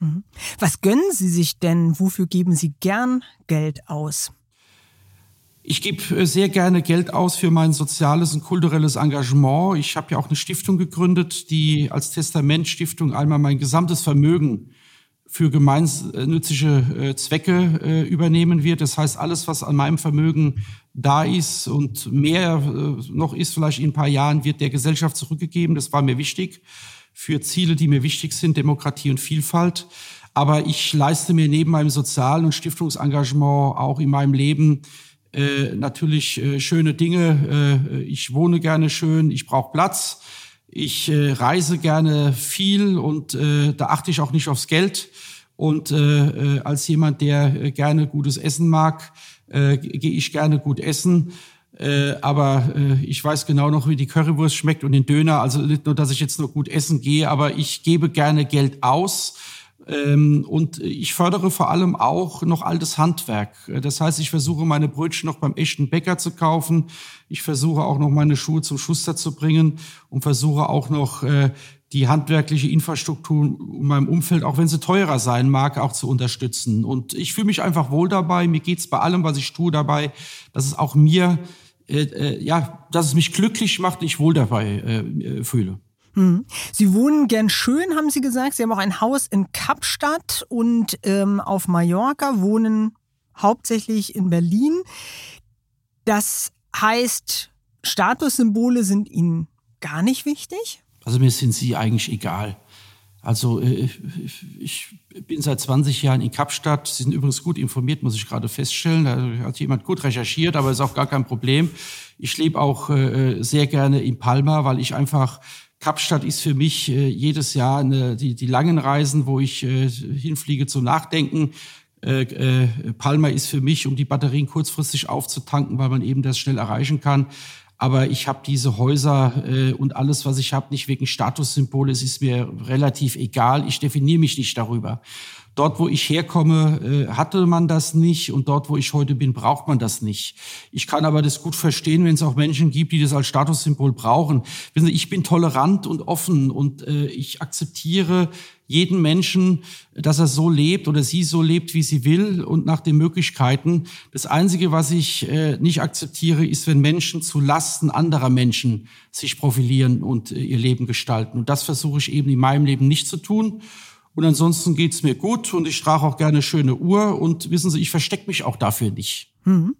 Speaker 3: Mhm. Was gönnen Sie sich denn? Wofür geben Sie gern Geld aus?
Speaker 1: Ich gebe äh, sehr gerne Geld aus für mein soziales und kulturelles Engagement. Ich habe ja auch eine Stiftung gegründet, die als Testamentstiftung einmal mein gesamtes Vermögen für gemeinnützige äh, Zwecke äh, übernehmen wird. Das heißt, alles, was an meinem Vermögen da ist und mehr noch ist, vielleicht in ein paar Jahren, wird der Gesellschaft zurückgegeben. Das war mir wichtig für Ziele, die mir wichtig sind, Demokratie und Vielfalt. Aber ich leiste mir neben meinem sozialen und Stiftungsengagement auch in meinem Leben äh, natürlich äh, schöne Dinge. Äh, ich wohne gerne schön, ich brauche Platz, ich äh, reise gerne viel und äh, da achte ich auch nicht aufs Geld. Und äh, äh, als jemand, der äh, gerne gutes Essen mag, äh, gehe ich gerne gut essen. Äh, aber äh, ich weiß genau noch, wie die Currywurst schmeckt und den Döner. Also nicht nur, dass ich jetzt nur gut essen gehe, aber ich gebe gerne Geld aus. Ähm, und ich fördere vor allem auch noch altes Handwerk. Das heißt, ich versuche meine Brötchen noch beim echten Bäcker zu kaufen. Ich versuche auch noch meine Schuhe zum Schuster zu bringen und versuche auch noch äh, die handwerkliche Infrastruktur in meinem Umfeld, auch wenn sie teurer sein mag, auch zu unterstützen. Und ich fühle mich einfach wohl dabei. Mir geht's bei allem, was ich tue, dabei, dass es auch mir äh, äh, ja, dass es mich glücklich macht, ich wohl dabei äh, äh, fühle.
Speaker 3: Hm. Sie wohnen gern schön, haben Sie gesagt. Sie haben auch ein Haus in Kapstadt und ähm, auf Mallorca, wohnen hauptsächlich in Berlin. Das heißt, Statussymbole sind Ihnen gar nicht wichtig?
Speaker 1: Also mir sind sie eigentlich egal. Also äh, ich bin seit 20 Jahren in Kapstadt. Sie sind übrigens gut informiert, muss ich gerade feststellen. Da hat jemand gut recherchiert, aber ist auch gar kein Problem. Ich lebe auch äh, sehr gerne in Palma, weil ich einfach Kapstadt ist für mich äh, jedes Jahr eine, die, die langen Reisen, wo ich hinfliege zum Nachdenken. Palma ist für mich, um die Batterien kurzfristig aufzutanken, weil man eben das schnell erreichen kann, aber ich habe diese Häuser äh, und alles, was ich habe, nicht wegen Statussymbole. Es ist mir relativ egal. Ich definiere mich nicht darüber. Dort, wo ich herkomme, äh, hatte man das nicht und dort, wo ich heute bin, braucht man das nicht. Ich kann aber das gut verstehen, wenn es auch Menschen gibt, die das als Statussymbol brauchen. Wissen Sie, ich bin tolerant und offen und äh, ich akzeptiere jeden Menschen, dass er so lebt oder sie so lebt, wie sie will und nach den Möglichkeiten. Das Einzige, was ich äh, nicht akzeptiere, ist, wenn Menschen zu Lasten anderer Menschen sich profilieren und äh, ihr Leben gestalten. Und das versuche ich eben in meinem Leben nicht zu tun. Und ansonsten geht's mir gut und ich trage auch gerne schöne Uhr und wissen Sie, ich verstecke mich auch dafür nicht.
Speaker 3: Mhm.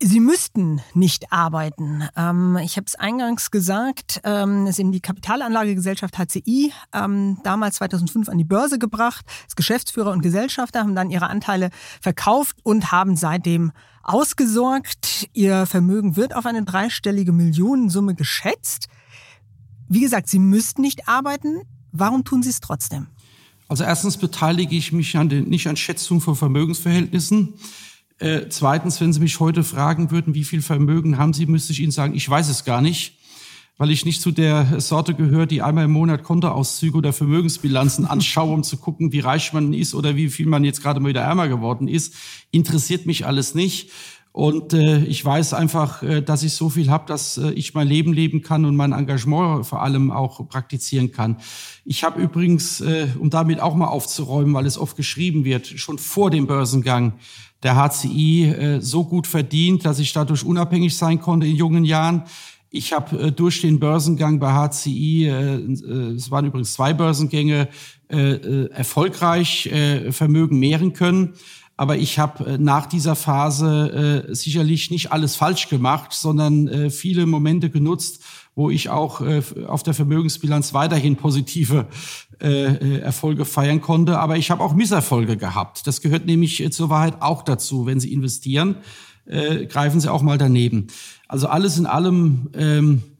Speaker 3: Sie müssten nicht arbeiten. Ähm, ich habe es eingangs gesagt, ähm, es ist die Kapitalanlagegesellschaft HCI ähm, damals 2005 an die Börse gebracht. Das Geschäftsführer und Gesellschafter haben dann ihre Anteile verkauft und haben seitdem ausgesorgt. Ihr Vermögen wird auf eine dreistellige Millionensumme geschätzt. Wie gesagt, Sie müssten nicht arbeiten. Warum tun Sie es trotzdem?
Speaker 1: Also erstens beteilige ich mich an den, nicht an Schätzung von Vermögensverhältnissen. Äh, zweitens, wenn Sie mich heute fragen würden, wie viel Vermögen haben Sie, müsste ich Ihnen sagen, ich weiß es gar nicht. weil ich nicht zu der Sorte gehöre, die einmal im Monat Kontoauszüge oder Vermögensbilanzen anschaue, um zu gucken, wie reich man ist oder wie viel man jetzt gerade mal wieder ärmer geworden ist. Interessiert mich alles nicht. Und äh, ich weiß einfach, äh, dass ich so viel habe, dass äh, ich mein Leben leben kann und mein Engagement vor allem auch praktizieren kann. Ich habe übrigens, äh, um damit auch mal aufzuräumen, weil es oft geschrieben wird, schon vor dem Börsengang der HCI äh, so gut verdient, dass ich dadurch unabhängig sein konnte in jungen Jahren. Ich habe äh, durch den Börsengang bei HCI, äh, äh, es waren übrigens zwei Börsengänge, äh, äh, erfolgreich äh, Vermögen mehren können. Aber ich habe äh, nach dieser Phase äh, sicherlich nicht alles falsch gemacht, sondern äh, viele Momente genutzt, wo ich auch äh, auf der Vermögensbilanz weiterhin positive äh, äh, Erfolge feiern konnte. Aber ich habe auch Misserfolge gehabt. Das gehört nämlich äh, zur Wahrheit auch dazu. Wenn Sie investieren, äh, greifen Sie auch mal daneben. Also alles in allem ähm, äh,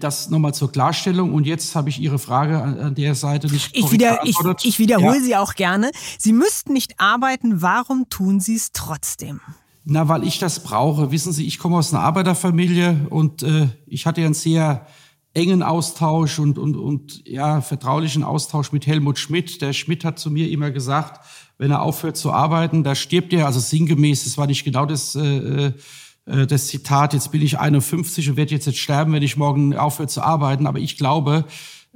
Speaker 1: das nochmal zur Klarstellung. Und jetzt habe ich Ihre Frage an, der Seite nicht
Speaker 3: ich, wieder, ich, ich wiederhole ja. sie auch gerne. Sie müssten nicht arbeiten. Warum tun Sie es trotzdem?
Speaker 1: Na, weil ich das brauche. Wissen Sie, ich komme aus einer Arbeiterfamilie und äh, ich hatte ja einen sehr engen Austausch und, und, und ja, vertraulichen Austausch mit Helmut Schmidt. Der Schmidt hat zu mir immer gesagt, wenn er aufhört zu arbeiten, da stirbt er, also sinngemäß, das war nicht genau das äh, äh äh, das Zitat, jetzt bin ich 51 und werde jetzt, jetzt sterben, wenn ich morgen aufhöre zu arbeiten. Aber ich glaube,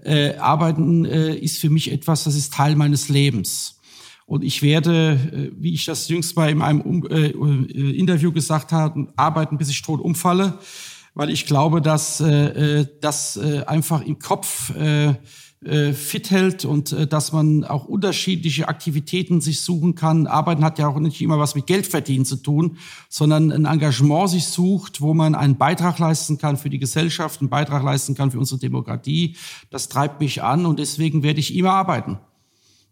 Speaker 1: äh, Arbeiten äh, ist für mich etwas, das ist Teil meines Lebens. Und ich werde, äh, wie ich das jüngst mal in einem um äh, äh, Interview gesagt habe, arbeiten, bis ich tot umfalle, weil ich glaube, dass äh, das äh, einfach im Kopf äh, fit hält und äh, dass man auch unterschiedliche Aktivitäten sich suchen kann. Arbeiten hat ja auch nicht immer was mit Geld verdienen zu tun, sondern ein Engagement sich sucht, wo man einen Beitrag leisten kann für die Gesellschaft, einen Beitrag leisten kann für unsere Demokratie. Das treibt mich an und deswegen werde ich immer arbeiten.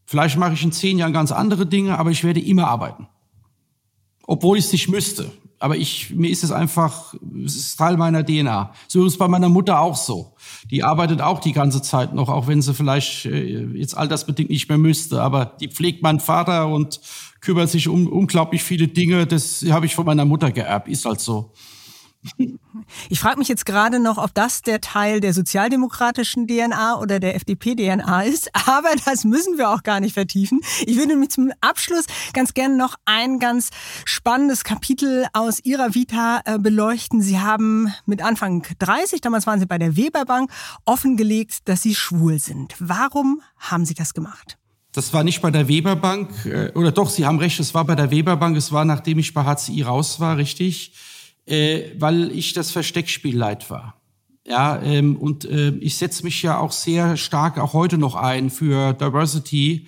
Speaker 1: Vielleicht mache ich in zehn Jahren ganz andere Dinge, aber ich werde immer arbeiten. Obwohl ich es nicht müsste aber ich, mir ist es einfach, es ist Teil meiner DNA. So ist es bei meiner Mutter auch so. Die arbeitet auch die ganze Zeit noch, auch wenn sie vielleicht äh, jetzt altersbedingt nicht mehr müsste. Aber die pflegt meinen Vater und kümmert sich um unglaublich viele Dinge. Das habe ich von meiner Mutter geerbt. Ist halt so.
Speaker 3: Ich frage mich jetzt gerade noch, ob das der Teil der sozialdemokratischen DNA oder der FDP-DNA ist, <laughs> aber das müssen wir auch gar nicht vertiefen. Ich würde nämlich zum Abschluss ganz gerne noch ein ganz spannendes Kapitel aus Ihrer Vita äh, beleuchten. Sie haben mit Anfang 30, damals waren Sie bei der Weberbank, offengelegt, dass Sie schwul sind. Warum haben Sie das gemacht?
Speaker 1: Das war nicht bei der Weberbank, äh, oder doch, Sie haben recht, es war bei der Weberbank, es war nachdem ich bei HCI raus war, richtig äh, weil ich das Versteckspiel leid war. Ja, ähm, und äh, ich setze mich ja auch sehr stark auch heute noch ein für Diversity.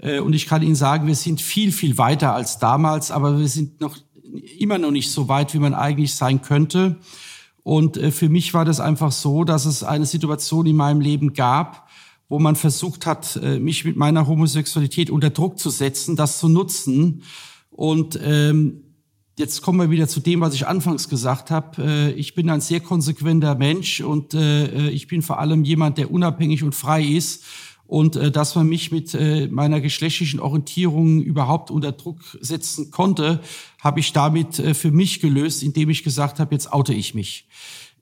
Speaker 1: Äh, und ich kann Ihnen sagen, wir sind viel, viel weiter als damals, aber wir sind noch immer noch nicht so weit, wie man eigentlich sein könnte. Und äh, für mich war das einfach so, dass es eine Situation in meinem Leben gab, wo man versucht hat, äh, mich mit meiner Homosexualität unter Druck zu setzen, das zu nutzen. Und ähm, Jetzt kommen wir wieder zu dem, was ich anfangs gesagt habe. Äh, ich bin ein sehr konsequenter Mensch und äh, ich bin vor allem jemand, der unabhängig und frei ist. Und äh, dass man mich mit meiner geschlechtlichen Orientierung überhaupt unter Druck setzen konnte, habe ich damit für mich gelöst, indem ich gesagt habe, jetzt oute ich mich.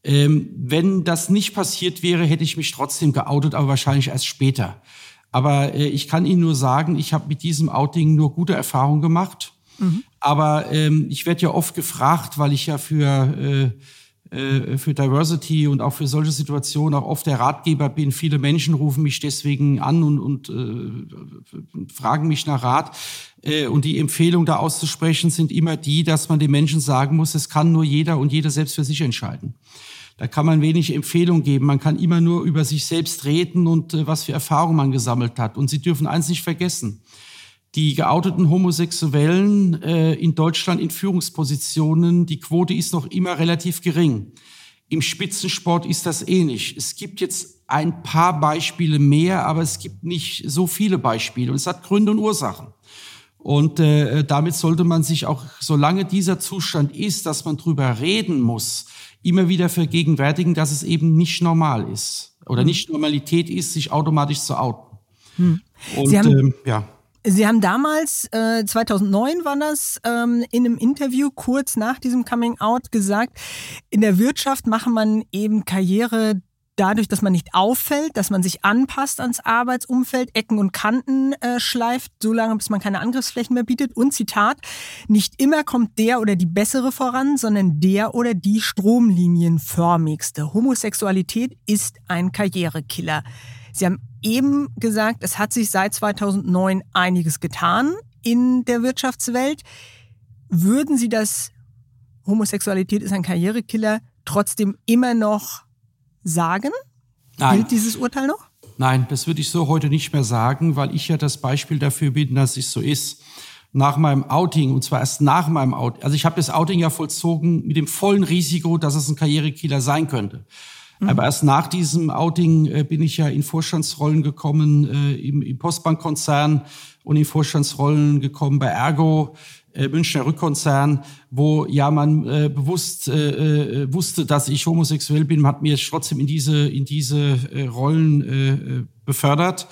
Speaker 1: Ähm, wenn das nicht passiert wäre, hätte ich mich trotzdem geoutet, aber wahrscheinlich erst später. Aber ich kann Ihnen nur sagen, ich habe mit diesem Outing nur gute Erfahrungen gemacht. Aber ähm, ich werde ja oft gefragt, weil ich ja für, äh, äh, für Diversity und auch für solche Situationen auch oft der Ratgeber bin. Viele Menschen rufen mich deswegen an und, und äh, fragen mich nach Rat. Äh, und die Empfehlung da auszusprechen sind immer die, dass man den Menschen sagen muss, es kann nur jeder und jeder selbst für sich entscheiden. Da kann man wenig Empfehlung geben. Man kann immer nur über sich selbst reden und äh, was für Erfahrungen man gesammelt hat. Und Sie dürfen eins nicht vergessen die geouteten Homosexuellen äh, in Deutschland in Führungspositionen, die Quote ist noch immer relativ gering. Im Spitzensport ist das ähnlich. Es gibt jetzt ein paar Beispiele mehr, aber es gibt nicht so viele Beispiele. Und es hat Gründe und Ursachen. Und äh, damit sollte man sich auch, solange dieser Zustand ist, dass man drüber reden muss, immer wieder vergegenwärtigen, dass es eben nicht normal ist oder hm. nicht Normalität ist, sich automatisch zu outen. Hm.
Speaker 3: Und, Sie haben, ähm, ja. Sie haben damals, äh, 2009 war das, ähm, in einem Interview kurz nach diesem Coming Out gesagt, in der Wirtschaft mache man eben Karriere dadurch, dass man nicht auffällt, dass man sich anpasst ans Arbeitsumfeld, Ecken und Kanten äh, schleift, solange bis man keine Angriffsflächen mehr bietet. Und Zitat, nicht immer kommt der oder die bessere voran, sondern der oder die stromlinienförmigste. Homosexualität ist ein Karrierekiller. Sie haben eben gesagt, es hat sich seit 2009 einiges getan in der Wirtschaftswelt. Würden Sie das Homosexualität ist ein Karrierekiller trotzdem immer noch sagen?
Speaker 1: Nein.
Speaker 3: Gilt dieses Urteil noch?
Speaker 1: Nein, das würde ich so heute nicht mehr sagen, weil ich ja das Beispiel dafür bin, dass es so ist. Nach meinem Outing, und zwar erst nach meinem Outing, also ich habe das Outing ja vollzogen mit dem vollen Risiko, dass es ein Karrierekiller sein könnte. Mhm. Aber erst nach diesem Outing äh, bin ich ja in Vorstandsrollen gekommen äh, im, im Postbankkonzern und in Vorstandsrollen gekommen bei Ergo, äh, Münchner Rückkonzern, wo ja man äh, bewusst äh, äh, wusste, dass ich homosexuell bin, hat mir trotzdem in diese in diese äh, Rollen äh, befördert.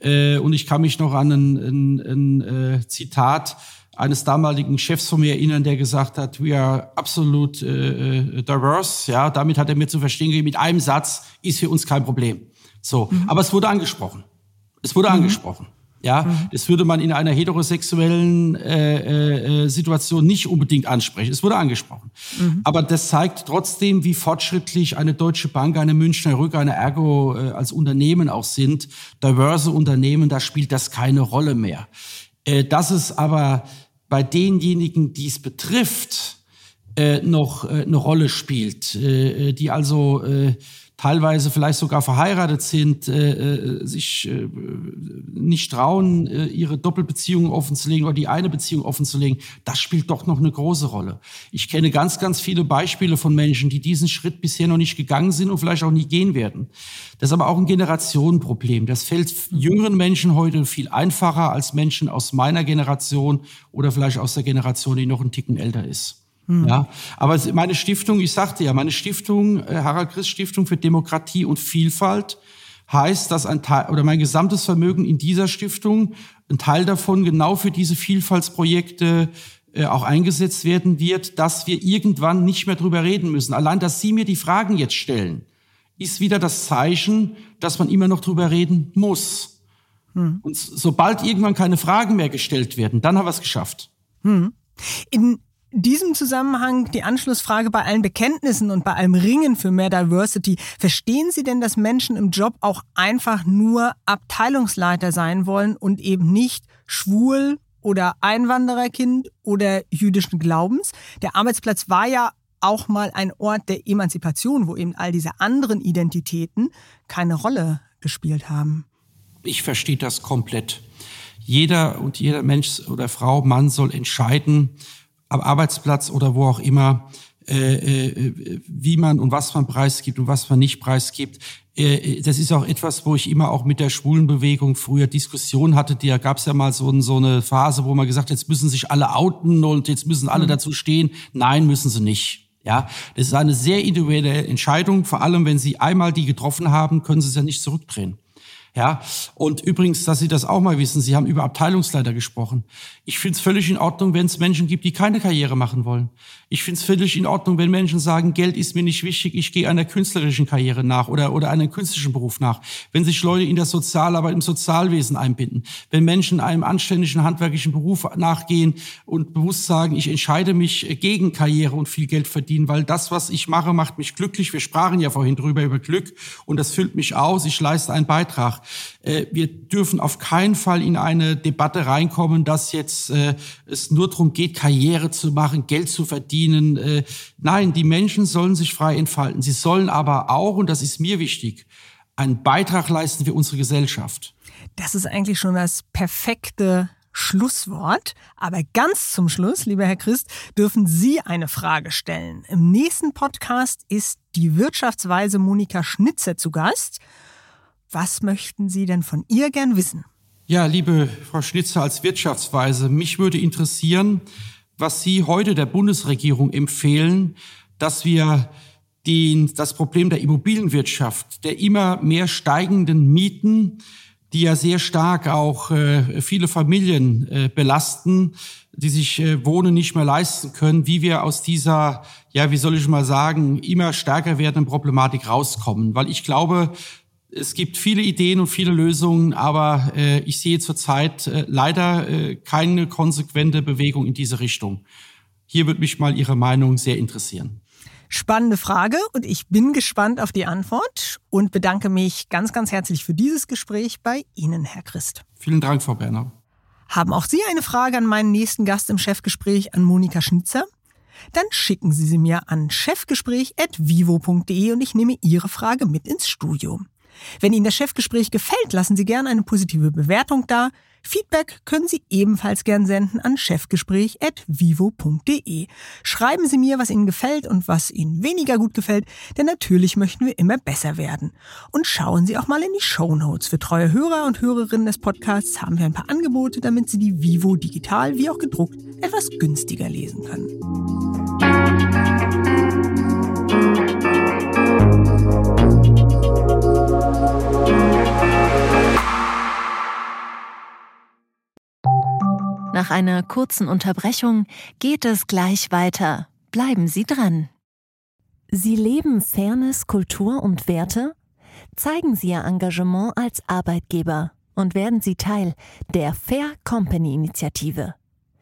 Speaker 1: Äh, und ich kann mich noch an ein, ein, ein äh, Zitat eines damaligen Chefs von mir erinnern, der gesagt hat, we are absolut äh, diverse. Ja, damit hat er mir zu verstehen gegeben, mit einem Satz ist für uns kein Problem. So, mhm. aber es wurde angesprochen. Es wurde mhm. angesprochen. Ja, mhm. das würde man in einer heterosexuellen äh, äh, äh, Situation nicht unbedingt ansprechen. Es wurde angesprochen. Mhm. Aber das zeigt trotzdem, wie fortschrittlich eine Deutsche Bank, eine Münchner Rück, eine Ergo äh, als Unternehmen auch sind. Diverse Unternehmen, da spielt das keine Rolle mehr. Äh, dass es aber bei denjenigen, die es betrifft, äh, noch äh, eine Rolle spielt, äh, die also äh, teilweise vielleicht sogar verheiratet sind, äh, äh, sich äh, nicht trauen, äh, ihre Doppelbeziehungen offenzulegen oder die eine Beziehung offenzulegen, das spielt doch noch eine große Rolle. Ich kenne ganz, ganz viele Beispiele von Menschen, die diesen Schritt bisher noch nicht gegangen sind und vielleicht auch nie gehen werden. Das ist aber auch ein Generationenproblem. Das fällt jüngeren Menschen heute viel einfacher als Menschen aus meiner Generation oder vielleicht aus der Generation, die noch ein Ticken älter ist. Hm. Ja, aber meine Stiftung, ich sagte ja, meine Stiftung, äh, Harald Christ Stiftung für Demokratie und Vielfalt, heißt, dass ein Teil oder mein gesamtes Vermögen in dieser Stiftung, ein Teil davon genau für diese Vielfaltsprojekte äh, auch eingesetzt werden wird, dass wir irgendwann nicht mehr drüber reden müssen. Allein, dass Sie mir die Fragen jetzt stellen, ist wieder das Zeichen, dass man immer noch drüber reden muss. Hm. Und sobald irgendwann keine Fragen mehr gestellt werden, dann haben wir es geschafft.
Speaker 3: Hm. In diesem Zusammenhang die Anschlussfrage bei allen Bekenntnissen und bei allem Ringen für mehr Diversity. Verstehen Sie denn, dass Menschen im Job auch einfach nur Abteilungsleiter sein wollen und eben nicht schwul oder Einwandererkind oder jüdischen Glaubens? Der Arbeitsplatz war ja auch mal ein Ort der Emanzipation, wo eben all diese anderen Identitäten keine Rolle gespielt haben.
Speaker 1: Ich verstehe das komplett. Jeder und jeder Mensch oder Frau, Mann soll entscheiden, am Arbeitsplatz oder wo auch immer, äh, äh, wie man und was man preisgibt und was man nicht preisgibt. Äh, das ist auch etwas, wo ich immer auch mit der Schwulenbewegung früher Diskussionen hatte. Da gab es ja mal so, so, eine Phase, wo man gesagt hat, jetzt müssen sich alle outen und jetzt müssen alle mhm. dazu stehen. Nein, müssen sie nicht. Ja, das ist eine sehr individuelle Entscheidung. Vor allem, wenn Sie einmal die getroffen haben, können Sie es ja nicht zurückdrehen. Ja, und übrigens, dass Sie das auch mal wissen, Sie haben über Abteilungsleiter gesprochen. Ich finde es völlig in Ordnung, wenn es Menschen gibt, die keine Karriere machen wollen. Ich finde es völlig in Ordnung, wenn Menschen sagen, Geld ist mir nicht wichtig, ich gehe einer künstlerischen Karriere nach oder, oder einem künstlerischen Beruf nach. Wenn sich Leute in der Sozialarbeit, im Sozialwesen einbinden. Wenn Menschen einem anständigen handwerklichen Beruf nachgehen und bewusst sagen, ich entscheide mich gegen Karriere und viel Geld verdienen, weil das, was ich mache, macht mich glücklich. Wir sprachen ja vorhin drüber über Glück und das füllt mich aus. Ich leiste einen Beitrag. Äh, wir dürfen auf keinen Fall in eine Debatte reinkommen, dass jetzt äh, es nur darum geht, Karriere zu machen, Geld zu verdienen. Äh, nein, die Menschen sollen sich frei entfalten. Sie sollen aber auch, und das ist mir wichtig, einen Beitrag leisten für unsere Gesellschaft.
Speaker 3: Das ist eigentlich schon das perfekte Schlusswort. Aber ganz zum Schluss, lieber Herr Christ, dürfen Sie eine Frage stellen. Im nächsten Podcast ist die Wirtschaftsweise Monika Schnitzer zu Gast. Was möchten Sie denn von ihr gern wissen?
Speaker 1: Ja, liebe Frau Schnitzer als Wirtschaftsweise, mich würde interessieren, was Sie heute der Bundesregierung empfehlen, dass wir den, das Problem der Immobilienwirtschaft, der immer mehr steigenden Mieten, die ja sehr stark auch äh, viele Familien äh, belasten, die sich äh, Wohnen nicht mehr leisten können, wie wir aus dieser, ja, wie soll ich mal sagen, immer stärker werdenden Problematik rauskommen. Weil ich glaube, es gibt viele Ideen und viele Lösungen, aber äh, ich sehe zurzeit äh, leider äh, keine konsequente Bewegung in diese Richtung. Hier würde mich mal Ihre Meinung sehr interessieren.
Speaker 3: Spannende Frage und ich bin gespannt auf die Antwort und bedanke mich ganz, ganz herzlich für dieses Gespräch bei Ihnen, Herr Christ.
Speaker 1: Vielen Dank, Frau Berner.
Speaker 3: Haben auch Sie eine Frage an meinen nächsten Gast im Chefgespräch, an Monika Schnitzer? Dann schicken Sie sie mir an chefgespräch.vivo.de und ich nehme Ihre Frage mit ins Studio. Wenn Ihnen das Chefgespräch gefällt, lassen Sie gerne eine positive Bewertung da. Feedback können Sie ebenfalls gern senden an chefgespräch.vivo.de. Schreiben Sie mir, was Ihnen gefällt und was Ihnen weniger gut gefällt, denn natürlich möchten wir immer besser werden. Und schauen Sie auch mal in die Show Notes. Für treue Hörer und Hörerinnen des Podcasts haben wir ein paar Angebote, damit Sie die Vivo digital wie auch gedruckt etwas günstiger lesen können.
Speaker 2: Nach einer kurzen Unterbrechung geht es gleich weiter. Bleiben Sie dran. Sie leben Fairness, Kultur und Werte? Zeigen Sie Ihr Engagement als Arbeitgeber und werden Sie Teil der Fair Company Initiative.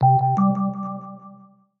Speaker 2: Thank you.